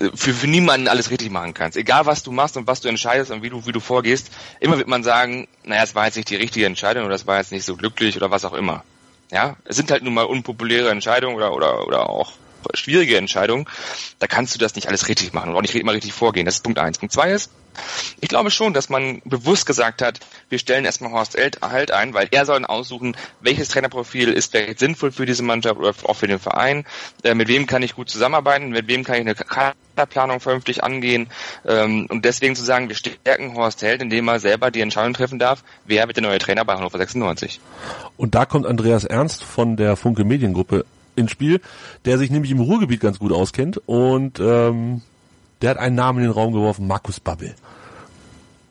äh, für, für niemanden alles richtig machen kannst. Egal was du machst und was du entscheidest und wie du, wie du vorgehst, immer wird man sagen, naja, es war jetzt nicht die richtige Entscheidung oder es war jetzt nicht so glücklich oder was auch immer. Ja, es sind halt nun mal unpopuläre Entscheidungen oder, oder, oder auch schwierige Entscheidungen. Da kannst du das nicht alles richtig machen und auch nicht immer richtig vorgehen. Das ist Punkt eins. Punkt zwei ist, ich glaube schon, dass man bewusst gesagt hat, wir stellen erstmal Horst Halt ein, weil er soll aussuchen, welches Trainerprofil ist vielleicht sinnvoll für diese Mannschaft oder auch für den Verein, äh, mit wem kann ich gut zusammenarbeiten, mit wem kann ich eine Kaderplanung vernünftig angehen? Ähm, und deswegen zu sagen, wir stärken Horst Held, indem er selber die Entscheidung treffen darf, wer wird der neue Trainer bei Hannover 96.
Und da kommt Andreas Ernst von der Funke Mediengruppe ins Spiel, der sich nämlich im Ruhrgebiet ganz gut auskennt und ähm, der hat einen Namen in den Raum geworfen, Markus Babbel.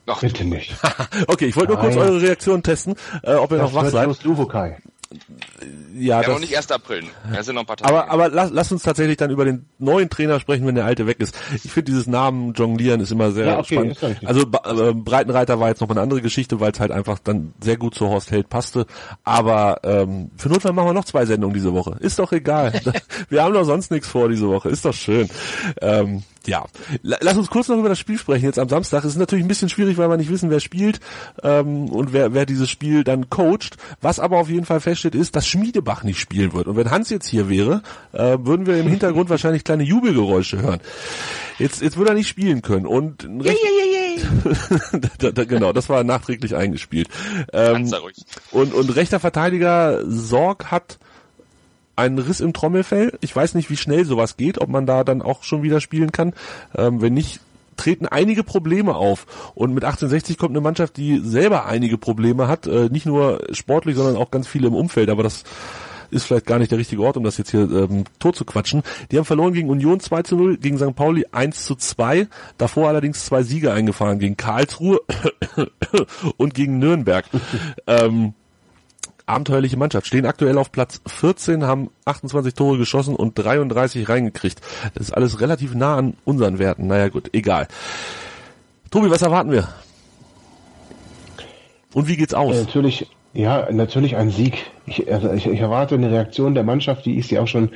Ach, bitte nicht.
okay, ich wollte nur kurz eure Reaktion testen, äh, ob ihr das noch wach seid
ja, ja das, noch nicht 1. April. Ja, sind noch ein paar
Tage. Aber, aber lass, lass uns tatsächlich dann über den neuen Trainer sprechen, wenn der alte weg ist. Ich finde dieses Namen jonglieren ist immer sehr ja, okay, spannend. Also äh, Breitenreiter war jetzt noch mal eine andere Geschichte, weil es halt einfach dann sehr gut zu Horst Held passte. Aber ähm, für Notfall machen wir noch zwei Sendungen diese Woche. Ist doch egal. wir haben doch sonst nichts vor diese Woche. Ist doch schön. Ähm, ja, lass uns kurz noch über das Spiel sprechen jetzt am Samstag. Es ist natürlich ein bisschen schwierig, weil wir nicht wissen, wer spielt ähm, und wer, wer dieses Spiel dann coacht. Was aber auf jeden Fall feststeht, ist, dass Schmiedebach nicht spielen wird. Und wenn Hans jetzt hier wäre, äh, würden wir im Hintergrund wahrscheinlich kleine Jubelgeräusche hören. Jetzt, jetzt würde er nicht spielen können. Und recht, da, da, genau, das war nachträglich eingespielt. Ähm, und, und rechter Verteidiger Sorg hat einen Riss im Trommelfell. Ich weiß nicht, wie schnell sowas geht, ob man da dann auch schon wieder spielen kann. Ähm, wenn nicht, treten einige Probleme auf. Und mit 1860 kommt eine Mannschaft, die selber einige Probleme hat, äh, nicht nur sportlich, sondern auch ganz viele im Umfeld. Aber das ist vielleicht gar nicht der richtige Ort, um das jetzt hier ähm, tot zu quatschen. Die haben verloren gegen Union 2 zu 0, gegen St. Pauli 1 zu 2, davor allerdings zwei Siege eingefahren gegen Karlsruhe und gegen Nürnberg. ähm, abenteuerliche Mannschaft. Stehen aktuell auf Platz 14, haben 28 Tore geschossen und 33 reingekriegt. Das ist alles relativ nah an unseren Werten. Naja gut, egal. Tobi, was erwarten wir? Und wie geht's aus?
Äh, natürlich, Ja, natürlich ein Sieg. Ich, also ich, ich, erwarte eine Reaktion der Mannschaft, wie ich sie auch schon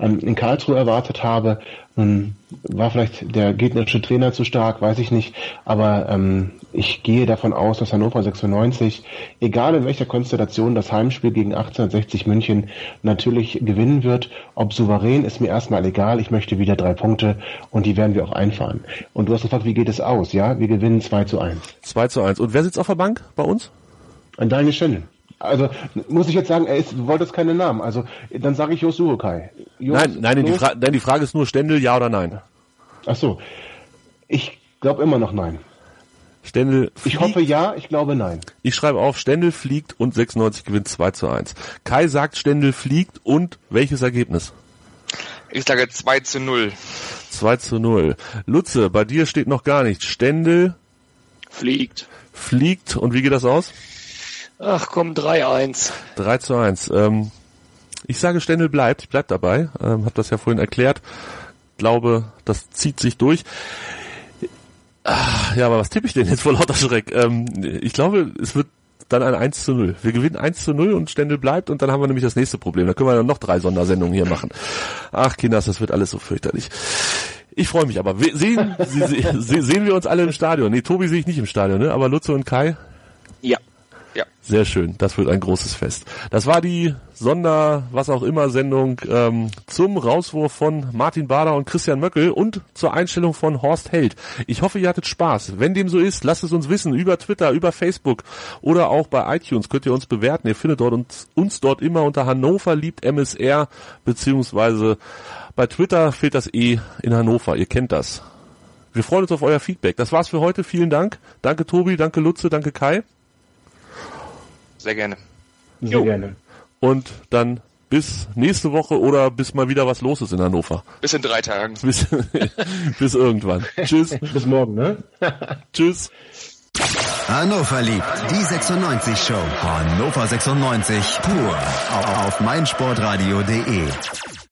ähm, in Karlsruhe erwartet habe. Ähm, war vielleicht der gegnerische Trainer zu stark, weiß ich nicht. Aber ähm, ich gehe davon aus, dass Hannover 96, egal in welcher Konstellation, das Heimspiel gegen 1860 München natürlich gewinnen wird. Ob souverän, ist mir erstmal egal. Ich möchte wieder drei Punkte und die werden wir auch einfahren. Und du hast gefragt, wie geht es aus? Ja, wir gewinnen 2 zu 1.
2 zu 1. Und wer sitzt auf der Bank bei uns?
An Daniel Stendel. Also muss ich jetzt sagen, er ist, du wolltest keine Namen. Also dann sage ich Jos Urukai.
nein, nein, die, Fra nein, die Frage ist nur Stendel, ja oder nein?
Ach so. Ich glaube immer noch nein.
Stendel
fliegt. Ich hoffe ja, ich glaube nein.
Ich schreibe auf, Stendel fliegt und 96 gewinnt 2 zu 1. Kai sagt, Stendel fliegt und welches Ergebnis?
Ich sage 2 zu 0.
2 zu 0. Lutze, bei dir steht noch gar nichts. Stendel
fliegt.
Fliegt und wie geht das aus?
Ach komm, 3-1.
3 zu 1. Ähm, ich sage, Stendel bleibt. Ich bleib dabei. Ähm, hab das ja vorhin erklärt. Glaube, das zieht sich durch. Ach, ja, aber was tippe ich denn jetzt vor lauter Schreck? Ähm, ich glaube, es wird dann ein 1 zu 0. Wir gewinnen 1 zu 0 und Stendel bleibt und dann haben wir nämlich das nächste Problem. Da können wir dann noch drei Sondersendungen hier machen. Ach, Kinders, das wird alles so fürchterlich. Ich freue mich aber. Sehen, sehen wir uns alle im Stadion? Nee, Tobi sehe ich nicht im Stadion, ne? Aber Lutze und Kai? Sehr schön, das wird ein großes Fest. Das war die Sonder, was auch immer Sendung ähm, zum Rauswurf von Martin Bader und Christian Möckel und zur Einstellung von Horst Held. Ich hoffe, ihr hattet Spaß. Wenn dem so ist, lasst es uns wissen über Twitter, über Facebook oder auch bei iTunes könnt ihr uns bewerten. Ihr findet dort uns, uns dort immer unter Hannover liebt MSR beziehungsweise bei Twitter fehlt das E in Hannover. Ihr kennt das. Wir freuen uns auf euer Feedback. Das war's für heute. Vielen Dank. Danke Tobi, danke Lutze, danke Kai.
Sehr gerne.
Sehr jo. gerne.
Und dann bis nächste Woche oder bis mal wieder was los ist in Hannover.
Bis in drei Tagen.
Bis, bis irgendwann. Tschüss.
Bis morgen, ne?
Tschüss.
Hannover liebt die 96 Show. Hannover 96 pur auf meinsportradio.de.